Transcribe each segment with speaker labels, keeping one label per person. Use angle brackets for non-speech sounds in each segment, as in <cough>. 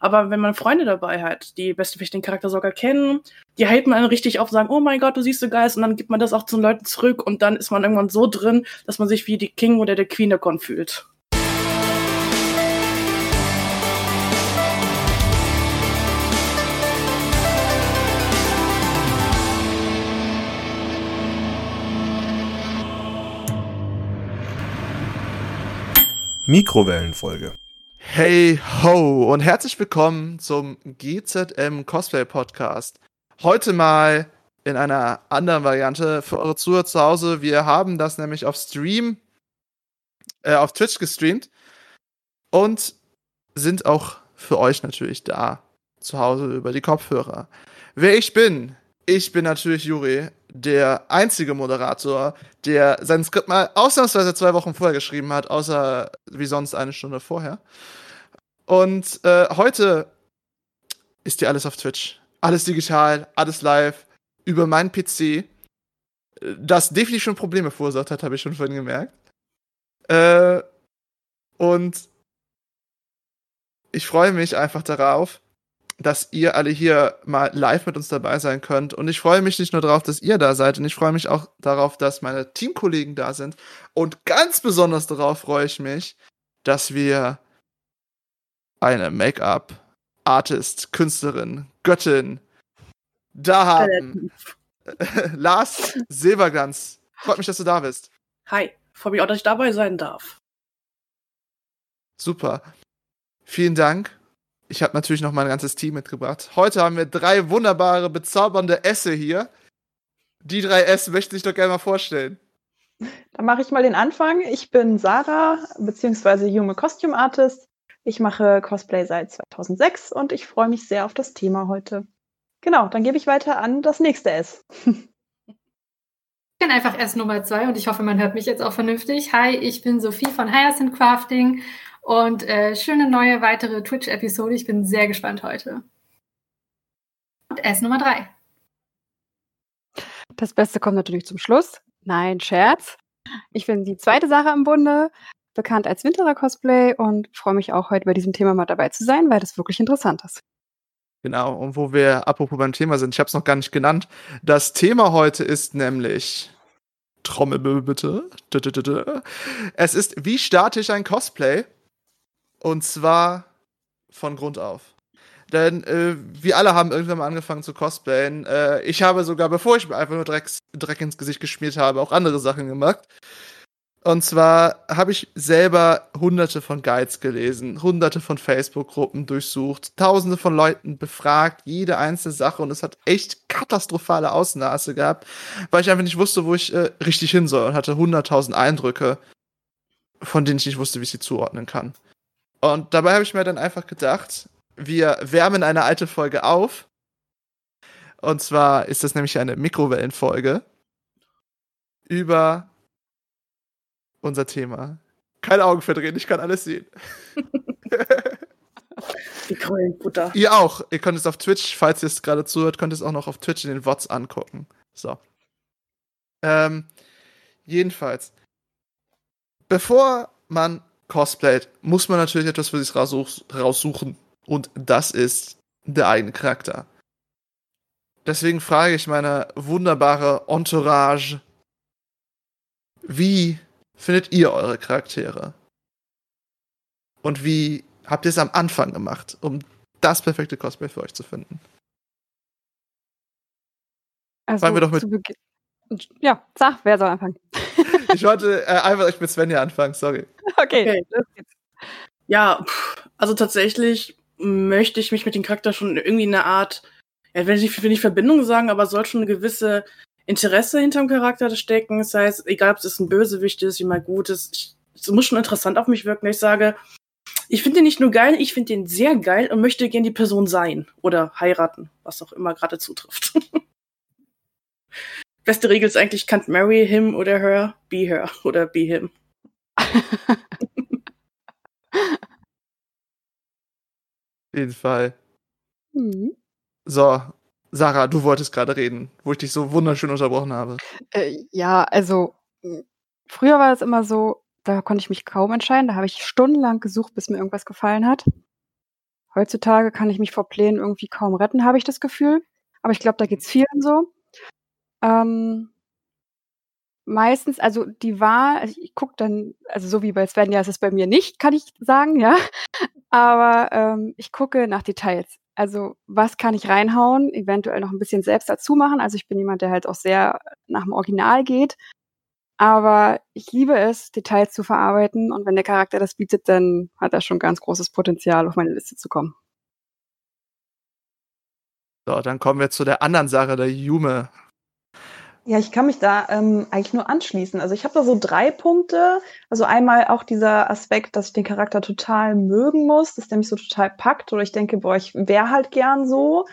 Speaker 1: Aber wenn man Freunde dabei hat, die beste den Charakter sogar kennen, die halten einen richtig auf, sagen, oh mein Gott, du siehst so geil und dann gibt man das auch zu den Leuten zurück und dann ist man irgendwann so drin, dass man sich wie die King oder der Queen der Con fühlt.
Speaker 2: Mikrowellenfolge.
Speaker 3: Hey ho und herzlich willkommen zum GZM Cosplay Podcast. Heute mal in einer anderen Variante für eure Zuhörer zu Hause. Wir haben das nämlich auf Stream, äh, auf Twitch gestreamt und sind auch für euch natürlich da zu Hause über die Kopfhörer. Wer ich bin, ich bin natürlich Juri, der einzige Moderator, der sein Skript mal ausnahmsweise zwei Wochen vorher geschrieben hat, außer wie sonst eine Stunde vorher. Und äh, heute ist dir alles auf Twitch. Alles digital, alles live, über meinen PC. Das definitiv schon Probleme verursacht hat, habe ich schon vorhin gemerkt. Äh, und ich freue mich einfach darauf, dass ihr alle hier mal live mit uns dabei sein könnt. Und ich freue mich nicht nur darauf, dass ihr da seid, und ich freue mich auch darauf, dass meine Teamkollegen da sind. Und ganz besonders darauf freue ich mich, dass wir eine Make-up, Artist, Künstlerin, Göttin da haben. <laughs> Lars Silberglanz. Freut mich, dass du da bist.
Speaker 1: Hi, freue mich auch, dass ich dabei sein darf.
Speaker 3: Super. Vielen Dank ich habe natürlich noch mein ganzes Team mitgebracht. Heute haben wir drei wunderbare, bezaubernde Esse hier. Die drei S möchten sich doch gerne mal vorstellen.
Speaker 4: Dann mache ich mal den Anfang. Ich bin Sarah, beziehungsweise Jume Costume Artist. Ich mache Cosplay seit 2006 und ich freue mich sehr auf das Thema heute. Genau, dann gebe ich weiter an das nächste S.
Speaker 5: Ich bin einfach S Nummer zwei und ich hoffe, man hört mich jetzt auch vernünftig. Hi, ich bin Sophie von Hyacinth Crafting und äh, schöne neue weitere Twitch-Episode. Ich bin sehr gespannt heute. Und S Nummer drei.
Speaker 6: Das Beste kommt natürlich zum Schluss. Nein, Scherz. Ich bin die zweite Sache im Bunde, bekannt als Winterer Cosplay und freue mich auch heute bei diesem Thema mal dabei zu sein, weil das wirklich interessant ist.
Speaker 3: Genau, und wo wir apropos beim Thema sind, ich habe es noch gar nicht genannt. Das Thema heute ist nämlich Trommelbill bitte. Es ist, wie starte ich ein Cosplay? Und zwar von Grund auf. Denn äh, wir alle haben irgendwann mal angefangen zu cosplayen. Äh, ich habe sogar, bevor ich mir einfach nur Drecks, Dreck ins Gesicht geschmiert habe, auch andere Sachen gemacht. Und zwar habe ich selber hunderte von Guides gelesen, hunderte von Facebook-Gruppen durchsucht, tausende von Leuten befragt, jede einzelne Sache und es hat echt katastrophale Ausmaße gehabt, weil ich einfach nicht wusste, wo ich äh, richtig hin soll und hatte hunderttausend Eindrücke, von denen ich nicht wusste, wie ich sie zuordnen kann. Und dabei habe ich mir dann einfach gedacht, wir wärmen eine alte Folge auf. Und zwar ist das nämlich eine Mikrowellenfolge über unser Thema. Keine Augen verdrehen, ich kann alles sehen. <laughs>
Speaker 1: Mikrowellenbutter.
Speaker 3: ihr auch. Ihr könnt es auf Twitch, falls ihr es gerade zuhört, könnt ihr es auch noch auf Twitch in den VODs angucken. So. Ähm, jedenfalls. Bevor man cosplayt, muss man natürlich etwas für sich raussuchen. Und das ist der eigene Charakter. Deswegen frage ich meine wunderbare Entourage, wie findet ihr eure Charaktere? Und wie habt ihr es am Anfang gemacht, um das perfekte Cosplay für euch zu finden?
Speaker 6: Also, Fangen wir doch mit. Ja, sag, wer soll anfangen?
Speaker 3: Ich wollte äh, einfach mit Svenja anfangen, sorry.
Speaker 6: Okay, okay. los geht's.
Speaker 1: Ja, also tatsächlich möchte ich mich mit dem Charakter schon irgendwie in einer Art, ja, will ich nicht Verbindung sagen, aber soll schon eine gewisse Interesse hinterm Charakter stecken. Das heißt, egal ob es ein Bösewicht ist, jemand Gutes, es muss schon interessant auf mich wirken. Ich sage, ich finde den nicht nur geil, ich finde den sehr geil und möchte gern die Person sein oder heiraten, was auch immer gerade zutrifft. <laughs> Beste Regel ist eigentlich, can't marry him oder her, be her <laughs> oder be him.
Speaker 3: jeden Fall. Mhm. So, Sarah, du wolltest gerade reden, wo ich dich so wunderschön unterbrochen habe.
Speaker 6: Äh, ja, also früher war es immer so, da konnte ich mich kaum entscheiden. Da habe ich stundenlang gesucht, bis mir irgendwas gefallen hat. Heutzutage kann ich mich vor Plänen irgendwie kaum retten, habe ich das Gefühl. Aber ich glaube, da geht's vielen so. Ähm, meistens, also die Wahl, also ich gucke dann, also so wie bei Svenja ist es bei mir nicht, kann ich sagen, ja. <laughs> Aber ähm, ich gucke nach Details. Also was kann ich reinhauen, eventuell noch ein bisschen selbst dazu machen. Also ich bin jemand, der halt auch sehr nach dem Original geht. Aber ich liebe es, Details zu verarbeiten und wenn der Charakter das bietet, dann hat er schon ganz großes Potenzial, auf meine Liste zu kommen.
Speaker 3: So, dann kommen wir zu der anderen Sache, der Jume.
Speaker 4: Ja, ich kann mich da ähm, eigentlich nur anschließen. Also ich habe da so drei Punkte. Also einmal auch dieser Aspekt, dass ich den Charakter total mögen muss, dass der mich so total packt oder ich denke, boah, ich wäre halt gern so.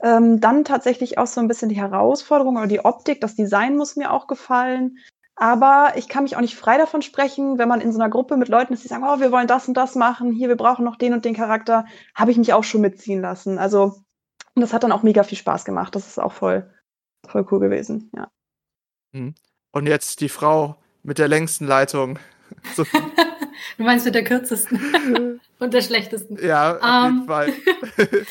Speaker 4: Ähm, dann tatsächlich auch so ein bisschen die Herausforderung oder die Optik, das Design muss mir auch gefallen. Aber ich kann mich auch nicht frei davon sprechen, wenn man in so einer Gruppe mit Leuten ist, die sagen, oh, wir wollen das und das machen, hier, wir brauchen noch den und den Charakter, habe ich mich auch schon mitziehen lassen. Also das hat dann auch mega viel Spaß gemacht. Das ist auch voll, voll cool gewesen, ja.
Speaker 3: Mhm. Und jetzt die Frau mit der längsten Leitung. <laughs>
Speaker 5: du meinst mit der kürzesten <laughs> und der schlechtesten.
Speaker 3: Ja, auf jeden ähm, Fall. <laughs>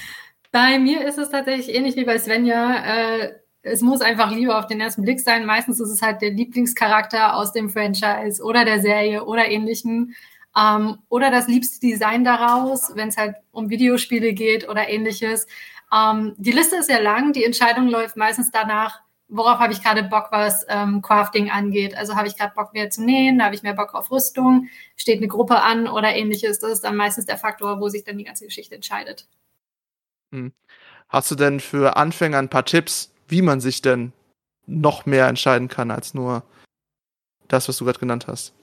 Speaker 5: bei mir ist es tatsächlich ähnlich wie bei Svenja. Äh, es muss einfach Liebe auf den ersten Blick sein. Meistens ist es halt der Lieblingscharakter aus dem Franchise oder der Serie oder ähnlichem. Ähm, oder das liebste Design daraus, wenn es halt um Videospiele geht oder ähnliches. Ähm, die Liste ist sehr lang. Die Entscheidung läuft meistens danach, worauf habe ich gerade Bock, was ähm, Crafting angeht. Also habe ich gerade Bock mehr zu nähen, habe ich mehr Bock auf Rüstung, steht eine Gruppe an oder ähnliches. Das ist dann meistens der Faktor, wo sich dann die ganze Geschichte entscheidet.
Speaker 3: Hm. Hast du denn für Anfänger ein paar Tipps, wie man sich denn noch mehr entscheiden kann als nur das, was du gerade genannt hast?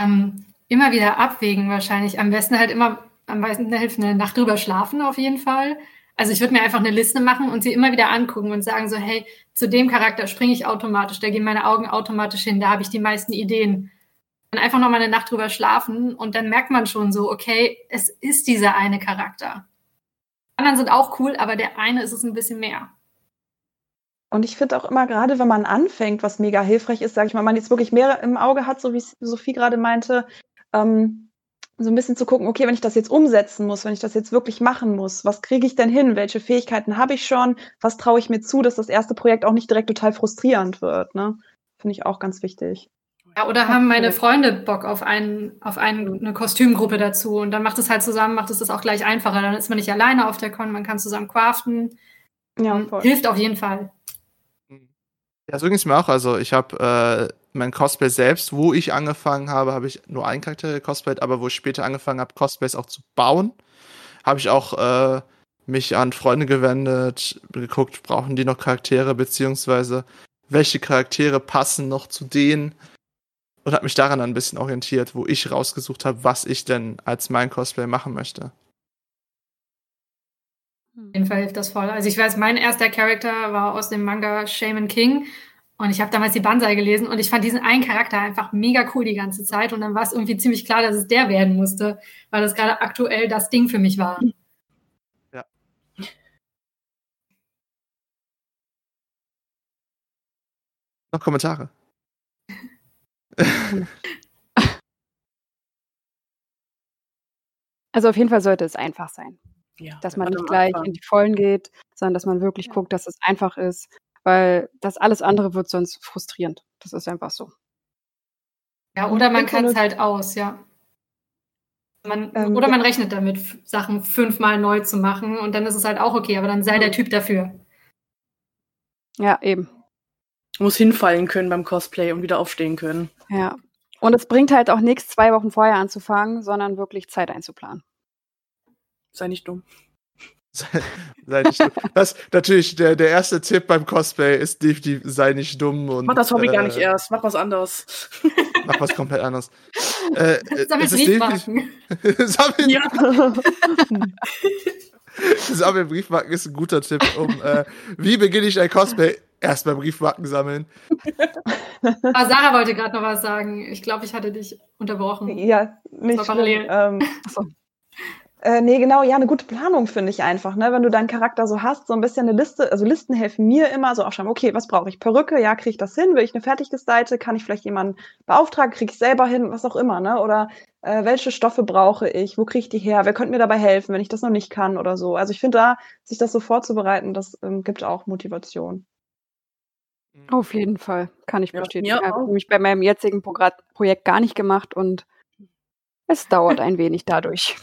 Speaker 5: Ähm, immer wieder abwägen wahrscheinlich. Am besten halt immer, am meisten hilft eine Nacht drüber schlafen auf jeden Fall. Also ich würde mir einfach eine Liste machen und sie immer wieder angucken und sagen so, hey, zu dem Charakter springe ich automatisch, da gehen meine Augen automatisch hin, da habe ich die meisten Ideen. Dann einfach nochmal eine Nacht drüber schlafen und dann merkt man schon so, okay, es ist dieser eine Charakter. Die anderen sind auch cool, aber der eine ist es ein bisschen mehr.
Speaker 4: Und ich finde auch immer, gerade wenn man anfängt, was mega hilfreich ist, sage ich mal, man jetzt wirklich mehr im Auge hat, so wie Sophie gerade meinte, ähm, so ein bisschen zu gucken, okay, wenn ich das jetzt umsetzen muss, wenn ich das jetzt wirklich machen muss, was kriege ich denn hin? Welche Fähigkeiten habe ich schon? Was traue ich mir zu, dass das erste Projekt auch nicht direkt total frustrierend wird? Ne? Finde ich auch ganz wichtig.
Speaker 5: Ja, oder haben meine Freunde Bock auf, einen, auf einen, eine Kostümgruppe dazu und dann macht es halt zusammen, macht es das auch gleich einfacher. Dann ist man nicht alleine auf der Con, man kann zusammen craften. Ja, voll. Hilft auf jeden Fall.
Speaker 3: Ja, so ging es mir auch. Also ich habe äh, mein Cosplay selbst, wo ich angefangen habe, habe ich nur einen Charakter gecosplayt, aber wo ich später angefangen habe, Cosplays auch zu bauen, habe ich auch äh, mich an Freunde gewendet, geguckt, brauchen die noch Charaktere, beziehungsweise welche Charaktere passen noch zu denen und habe mich daran ein bisschen orientiert, wo ich rausgesucht habe, was ich denn als mein Cosplay machen möchte.
Speaker 5: Auf jeden Fall hilft das voll. Also ich weiß, mein erster Charakter war aus dem Manga Shaman King und ich habe damals die Banzai gelesen und ich fand diesen einen Charakter einfach mega cool die ganze Zeit und dann war es irgendwie ziemlich klar, dass es der werden musste, weil das gerade aktuell das Ding für mich war.
Speaker 3: Ja. Noch Kommentare? <laughs>
Speaker 6: Also auf jeden Fall sollte es einfach sein. Ja, dass man nicht gleich Anfang. in die Vollen geht, sondern dass man wirklich guckt, dass es einfach ist, weil das alles andere wird sonst frustrierend. Das ist einfach so.
Speaker 5: Ja, oder man kann es halt aus, ja. Man, ähm, oder man rechnet damit, Sachen fünfmal neu zu machen und dann ist es halt auch okay, aber dann sei der Typ dafür.
Speaker 6: Ja, eben.
Speaker 1: Muss hinfallen können beim Cosplay und wieder aufstehen können.
Speaker 6: Ja. Und es bringt halt auch nichts, zwei Wochen vorher anzufangen, sondern wirklich Zeit einzuplanen.
Speaker 1: Sei nicht dumm.
Speaker 3: sei nicht dumm. Das natürlich der, der erste Tipp beim Cosplay ist definitiv sei nicht dumm und
Speaker 1: mach das Hobby äh, gar nicht erst, mach was anderes. <laughs>
Speaker 3: mach was komplett anderes. Äh, <laughs>
Speaker 5: Sammel Briefmarken. <laughs>
Speaker 3: Sammeln. Ja. Sammeln Briefmarken ist ein guter Tipp, um äh, wie beginne ich ein Cosplay? Erstmal Briefmarken sammeln.
Speaker 5: Aber Sarah wollte gerade noch was sagen. Ich glaube, ich hatte dich unterbrochen.
Speaker 4: Ja, nicht parallel. Ähm, Äh, nee, genau, ja, eine gute Planung finde ich einfach, ne? Wenn du deinen Charakter so hast, so ein bisschen eine Liste, also Listen helfen mir immer, so auch schon, okay, was brauche ich? Perücke, ja, kriege ich das hin? Will ich eine Fertiggestaltet? Kann ich vielleicht jemanden beauftragen? Kriege ich selber hin? Was auch immer, ne? Oder äh, welche Stoffe brauche ich? Wo kriege ich die her? Wer könnte mir dabei helfen, wenn ich das noch nicht kann oder so? Also ich finde da, sich das so vorzubereiten, das ähm, gibt auch Motivation.
Speaker 6: Auf jeden Fall, kann ich
Speaker 1: Ja,
Speaker 6: verstehen.
Speaker 1: mir
Speaker 6: Ich habe nämlich bei meinem jetzigen Progr- Projekt gar nicht gemacht und es dauert ein wenig dadurch.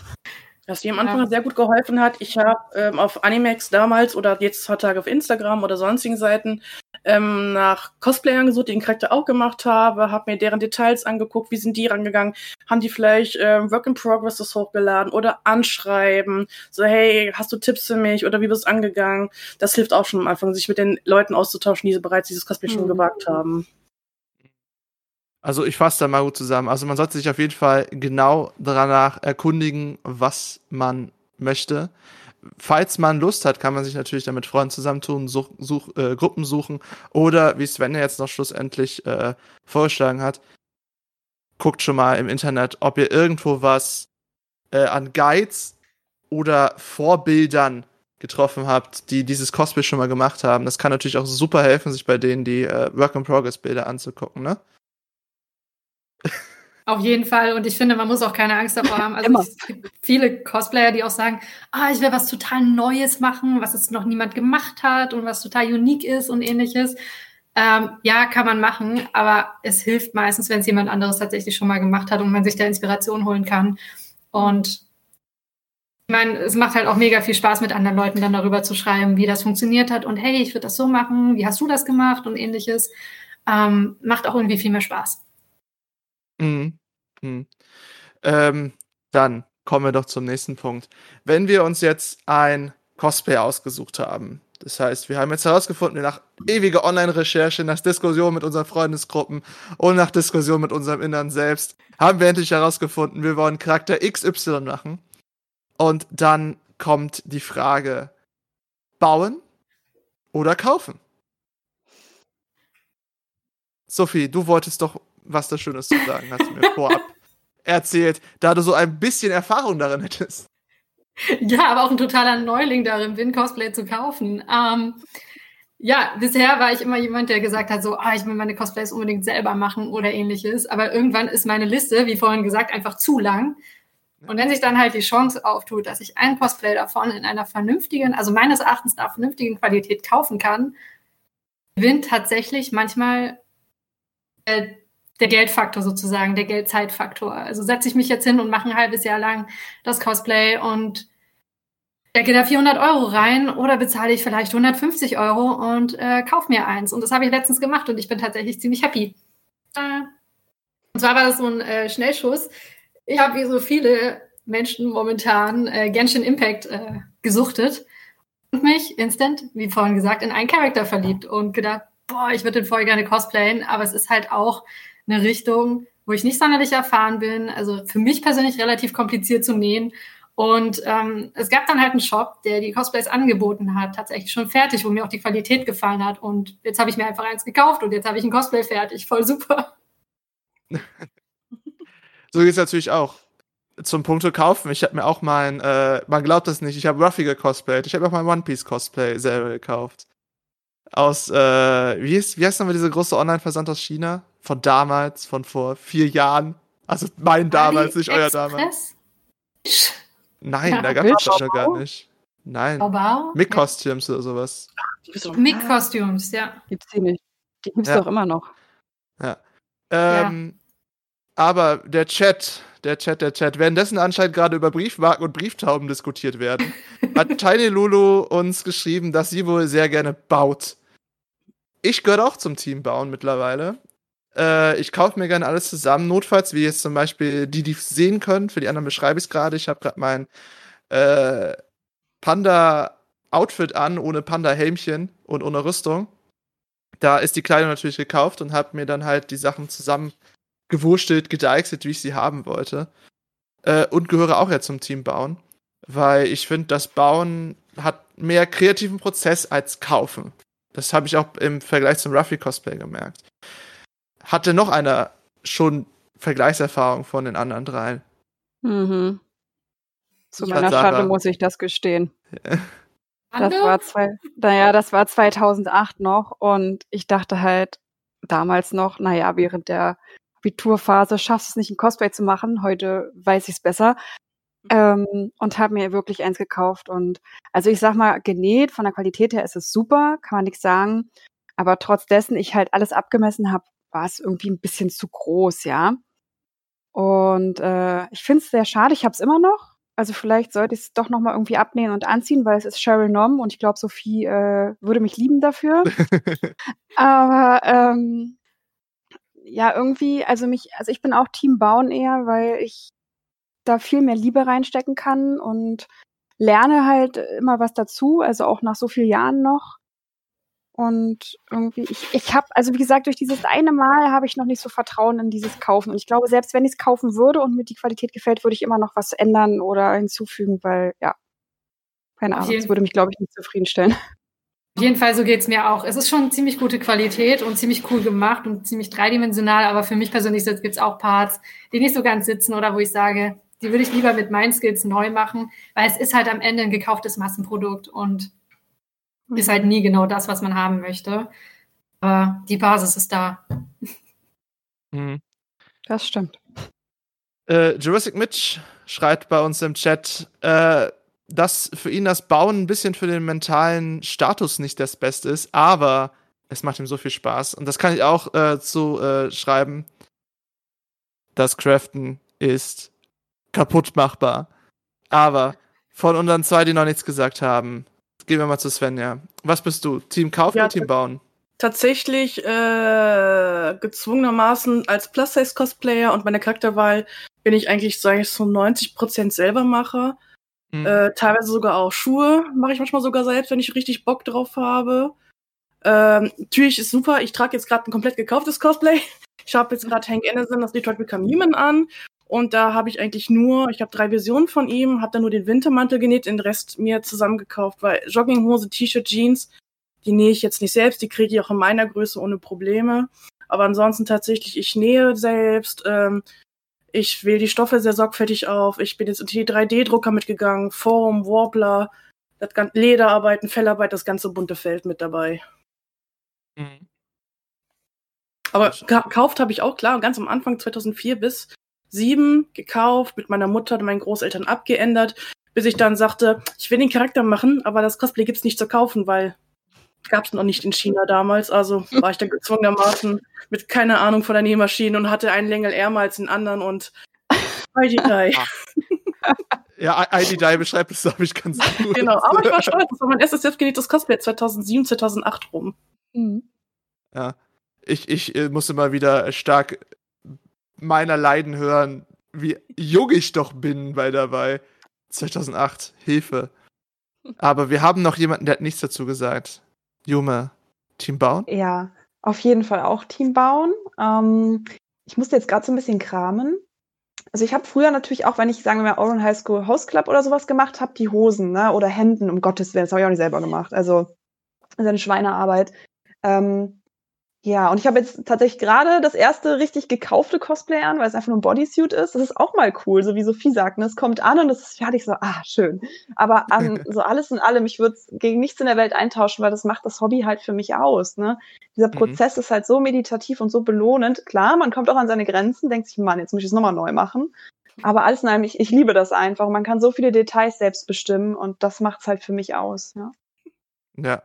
Speaker 1: Was mir am Anfang sehr gut geholfen hat, ich habe ähm, auf Animex damals oder jetzt heutzutage auf Instagram oder sonstigen Seiten ähm, nach Cosplayern gesucht, die den Charakter auch gemacht habe, habe mir deren Details angeguckt, wie sind die rangegangen, haben die vielleicht ähm, Work in Progresses hochgeladen oder anschreiben, so hey, hast du Tipps für mich oder wie bist du angegangen? Das hilft auch schon am Anfang, sich mit den Leuten auszutauschen, die bereits dieses Cosplay schon
Speaker 6: Mhm.
Speaker 1: gewagt haben.
Speaker 3: Also ich fasse da mal gut zusammen. Also man sollte sich auf jeden Fall genau danach erkundigen, was man möchte. Falls man Lust hat, kann man sich natürlich dann mit Freunden zusammentun, such, such, äh, Gruppen suchen oder wie Sven ja jetzt noch schlussendlich äh, vorgeschlagen hat, guckt schon mal im Internet, ob ihr irgendwo was äh, an Guides oder Vorbildern getroffen habt, die dieses Cosplay schon mal gemacht haben. Das kann natürlich auch super helfen, sich bei denen die äh, Work-in-Progress-Bilder anzugucken, ne?
Speaker 5: Auf jeden Fall. Und ich finde, man muss auch keine Angst davor haben. Also
Speaker 6: Immer.
Speaker 5: es gibt viele Cosplayer, die auch sagen, ah, ich will was total Neues machen, was es noch niemand gemacht hat und was total unique ist und ähnliches. Ähm, ja, kann man machen, aber es hilft meistens, wenn es jemand anderes tatsächlich schon mal gemacht hat und man sich da Inspiration holen kann. Und ich meine, es macht halt auch mega viel Spaß, mit anderen Leuten dann darüber zu schreiben, wie das funktioniert hat und hey, ich würde das so machen, wie hast du das gemacht und ähnliches. Ähm, macht auch irgendwie viel mehr Spaß.
Speaker 3: Mhm. Mhm. Ähm, dann kommen wir doch zum nächsten Punkt. Wenn wir uns jetzt ein Cosplay ausgesucht haben, das heißt, wir haben jetzt herausgefunden, nach ewiger Online-Recherche, nach Diskussion mit unseren Freundesgruppen und nach Diskussion mit unserem Innern selbst, haben wir endlich herausgefunden, wir wollen Charakter XY machen. Und dann kommt die Frage, bauen oder kaufen? Sophie, du wolltest doch was da Schönes zu sagen, hast du mir vorab <laughs> erzählt, da du so ein bisschen Erfahrung darin hättest.
Speaker 5: Ja, aber auch ein totaler Neuling darin bin, Cosplay zu kaufen. Ähm, ja, bisher war ich immer jemand, der gesagt hat, so, ah, ich will meine Cosplays unbedingt selber machen oder ähnliches. Aber irgendwann ist meine Liste, wie vorhin gesagt, einfach zu lang. Und wenn sich dann halt die Chance auftut, dass ich ein Cosplay davon in einer vernünftigen, also meines Erachtens nach vernünftigen Qualität kaufen kann, gewinnt tatsächlich manchmal äh, der Geldfaktor sozusagen, der Geldzeitfaktor. Also setze ich mich jetzt hin und mache ein halbes Jahr lang das Cosplay und stecke da 400 Euro rein oder bezahle ich vielleicht 150 Euro und äh, kauf mir eins. Und das habe ich letztens gemacht und ich bin tatsächlich ziemlich happy. Äh, und zwar war das so ein äh, Schnellschuss. Ich habe wie so viele Menschen momentan äh, Genshin Impact äh, gesuchtet und mich instant, wie vorhin gesagt, in einen Charakter verliebt und gedacht, boah, ich würde den voll gerne cosplayen, aber es ist halt auch eine Richtung, wo ich nicht sonderlich erfahren bin. Also für mich persönlich relativ kompliziert zu nähen. Und ähm, es gab dann halt einen Shop, der die Cosplays angeboten hat, tatsächlich schon fertig, wo mir auch die Qualität gefallen hat. Und jetzt habe ich mir einfach eins gekauft und jetzt habe ich ein Cosplay fertig. Voll super. <laughs>
Speaker 3: So geht es natürlich auch. Zum Punkte kaufen. Ich habe mir auch mein, äh, man glaubt das nicht, ich habe Ruffy gecosplayt. Ich habe auch mein One Piece Cosplay selber gekauft. Aus, äh, wie, ist, wie heißt nochmal diese große Online-Versand aus China? Von damals, von vor vier Jahren. Also mein damals, nicht euer damals. Nein,
Speaker 5: Ja,
Speaker 3: da gab es das noch gar nicht. Nein.
Speaker 5: Baubau?
Speaker 3: Mit Costumes oder sowas.
Speaker 1: Die bist doch-
Speaker 5: Mick Costumes, ja.
Speaker 6: Gibt's die nicht. Die gibt's
Speaker 3: Ja.
Speaker 6: doch immer noch.
Speaker 3: Ähm, Aber der Chat, der Chat, der Chat, währenddessen anscheinend gerade über Briefmarken und Brieftauben diskutiert werden, <laughs> hat Tiny Lulu uns geschrieben, dass sie wohl sehr gerne baut. Ich gehöre auch zum Team Bauen mittlerweile. Äh, ich kaufe mir gerne alles zusammen, notfalls, wie jetzt zum Beispiel die, die sehen können. Für die anderen beschreibe ich es gerade. Ich habe gerade mein äh, Panda-Outfit an, ohne Panda-Helmchen und ohne Rüstung. Da ist die Kleidung natürlich gekauft und habe mir dann halt die Sachen zusammen gewurstelt, gedeichselt, wie ich sie haben wollte. Äh, und gehöre auch ja zum Team Bauen, weil ich finde, das Bauen hat mehr kreativen Prozess als Kaufen. Das habe ich auch im Vergleich zum Ruffy Cosplay gemerkt. Hatte noch einer schon Vergleichserfahrung von den anderen dreien?
Speaker 6: Mhm. Zu meiner
Speaker 3: Sarah.
Speaker 6: Schande muss ich das gestehen. Das war zwei, naja, das war 2008 noch und ich dachte halt damals noch, naja, während der Abiturphase schaffst du es nicht, ein Cosplay zu machen. Heute weiß ich es besser. Ähm, und habe mir wirklich eins gekauft. Und also ich sag mal, genäht, von der Qualität her ist es super, kann man nichts sagen. Aber trotz dessen ich halt alles abgemessen habe, war es irgendwie ein bisschen zu groß, ja. Und äh, ich finde es sehr schade, ich habe es immer noch. Also vielleicht sollte ich es doch noch mal irgendwie abnähen und anziehen, weil es ist Cheryl Nom und ich glaube, Sophie äh, würde mich lieben dafür. <laughs> Aber ähm, ja, irgendwie, also mich, also ich bin auch Team Bauen eher, weil ich da viel mehr Liebe reinstecken kann und lerne halt immer was dazu, also auch nach so vielen Jahren noch. Und irgendwie, ich, ich habe, also wie gesagt, durch dieses eine Mal habe ich noch nicht so Vertrauen in dieses Kaufen. Und ich glaube, selbst wenn ich es kaufen würde und mir die Qualität gefällt, würde ich immer noch was ändern oder hinzufügen, weil, ja, keine Ahnung, das würde mich, glaube ich, nicht zufriedenstellen.
Speaker 5: Auf jeden Fall, so geht's mir auch. Es ist schon ziemlich gute Qualität und ziemlich cool gemacht und ziemlich dreidimensional, aber für mich persönlich gibt es auch Parts, die nicht so ganz sitzen oder wo ich sage, die würde ich lieber mit meinen Skills neu machen, weil es ist halt am Ende ein gekauftes Massenprodukt und ist halt nie genau das, was man haben möchte. Aber die Basis ist da.
Speaker 3: Mhm.
Speaker 6: Das stimmt.
Speaker 3: Äh, Jurassic Mitch schreibt bei uns im Chat, äh, dass für ihn das Bauen ein bisschen für den mentalen Status nicht das Beste ist, aber es macht ihm so viel Spaß. Und das kann ich auch äh, zu äh, schreiben. Das Craften ist kaputt machbar. Aber von unseren zwei, die noch nichts gesagt haben, gehen wir mal zu Svenja. Was bist du? Team Kaufen
Speaker 1: Ja,
Speaker 3: oder Team Bauen?
Speaker 1: tatsächlich äh, gezwungenermaßen als Plus-Size-Cosplayer und meine Charakterwahl bin ich eigentlich, sage ich, so 90% selber mache.
Speaker 3: Mhm.
Speaker 1: Äh, teilweise sogar auch Schuhe mache ich manchmal sogar selbst, wenn ich richtig Bock drauf habe. Ähm, natürlich ist super, ich trage jetzt gerade ein komplett gekauftes Cosplay. <laughs> Ich habe jetzt gerade Hank Anderson, das Detroit Become Human an. Und da habe ich eigentlich nur, ich habe drei Versionen von ihm, habe da nur den Wintermantel genäht, den Rest mir zusammengekauft, weil Jogginghose, T-Shirt, Jeans, die nähe ich jetzt nicht selbst, die kriege ich auch in meiner Größe ohne Probleme. Aber ansonsten tatsächlich, ich nähe selbst, ähm, ich wähle die Stoffe sehr sorgfältig auf, ich bin jetzt in die 3D-Drucker mitgegangen, Foam, Warbler, das ganze Lederarbeiten, Fellarbeit, das ganze bunte Feld mit dabei.
Speaker 3: Mhm.
Speaker 1: Aber gekauft habe ich auch, klar, ganz am Anfang 2004 bis 7 gekauft, mit meiner Mutter und meinen Großeltern abgeändert, bis ich dann sagte, ich will den Charakter machen, aber das Cosplay gibt's nicht zu kaufen, weil gab's noch nicht in China damals. Also war ich dann gezwungenermaßen mit keine Ahnung von der Nähmaschine und hatte einen Längel ärmer als den anderen und Heidi Dai. <laughs>
Speaker 3: Ja, ID Die beschreibt es, glaube ich, ganz gut.
Speaker 1: Genau, aber ich war stolz, das war mein erstes selbstgenähtes Cosplay 2007, 2008 rum.
Speaker 6: Mhm.
Speaker 3: Ja. Ich, ich äh, musste mal wieder stark meiner Leiden hören, wie jung ich doch bin bei dabei. 2008, Hilfe. Aber wir haben noch jemanden, der hat nichts dazu gesagt. Jume, Team Bauen?
Speaker 4: Ja, auf jeden Fall auch Team bauen. Ähm, ich musste jetzt gerade so ein bisschen kramen. Also ich habe früher natürlich auch, wenn ich, sagen wir mal, Oran High School Host Club oder sowas gemacht habe, die Hosen ne, oder Hemden, um Gottes Willen, das habe ich auch nicht selber gemacht. Also das ist eine Schweinearbeit. Ähm, ja, und ich habe jetzt tatsächlich gerade das erste richtig gekaufte Cosplay an, weil es einfach nur ein Bodysuit ist. Das ist auch mal cool, so wie Sophie sagt. Ne? Es kommt an und es ist fertig, so, ah, schön. Aber an <laughs> so alles in allem, ich würde es gegen nichts in der Welt eintauschen, weil das macht das Hobby halt für mich aus. Ne? Dieser
Speaker 3: Mhm.
Speaker 4: Prozess ist halt so meditativ und so belohnend. Klar, man kommt auch an seine Grenzen, denkt sich, Mann, jetzt muss ich es nochmal neu machen. Aber alles in allem, ich, ich liebe das einfach. Man kann so viele Details selbst bestimmen und das macht es halt für mich aus. Ja.
Speaker 3: Ja.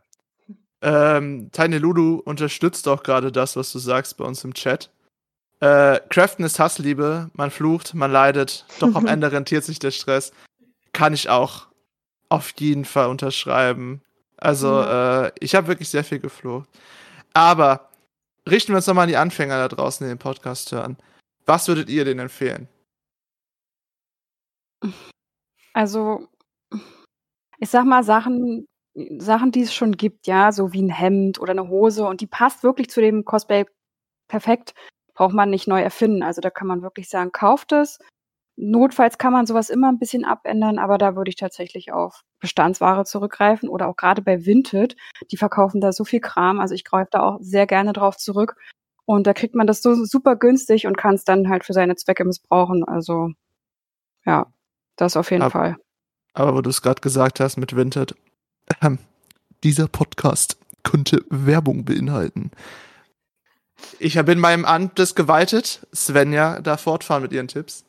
Speaker 3: Ähm, Tiny Lulu unterstützt auch gerade das, was du sagst bei uns im Chat. Äh, Craften ist Hassliebe, man flucht, man leidet, doch am <laughs> Ende rentiert sich der Stress. Kann ich auch auf jeden Fall unterschreiben. Also, äh, ich habe wirklich sehr viel geflucht. Aber richten wir uns nochmal an die Anfänger da draußen, die den Podcast hören. Was würdet ihr denen empfehlen?
Speaker 6: Also, ich sag mal, Sachen, Sachen, die es schon gibt, ja, so wie ein Hemd oder eine Hose und die passt wirklich zu dem Cosplay perfekt, braucht man nicht neu erfinden. Also da kann man wirklich sagen, kauft es. Notfalls kann man sowas immer ein bisschen abändern, aber da würde ich tatsächlich auf Bestandsware zurückgreifen oder auch gerade bei Vinted, die verkaufen da so viel Kram. Also ich greife da auch sehr gerne drauf zurück. Und da kriegt man das so super günstig und kann es dann halt für seine Zwecke missbrauchen. Also ja, das auf jeden
Speaker 3: Ab-
Speaker 6: Fall.
Speaker 3: aber wo du es gerade gesagt hast mit Vinted, ähm, dieser Podcast könnte Werbung beinhalten. Ich bin meinem Amtes geweitet. Svenja darf fortfahren mit ihren Tipps.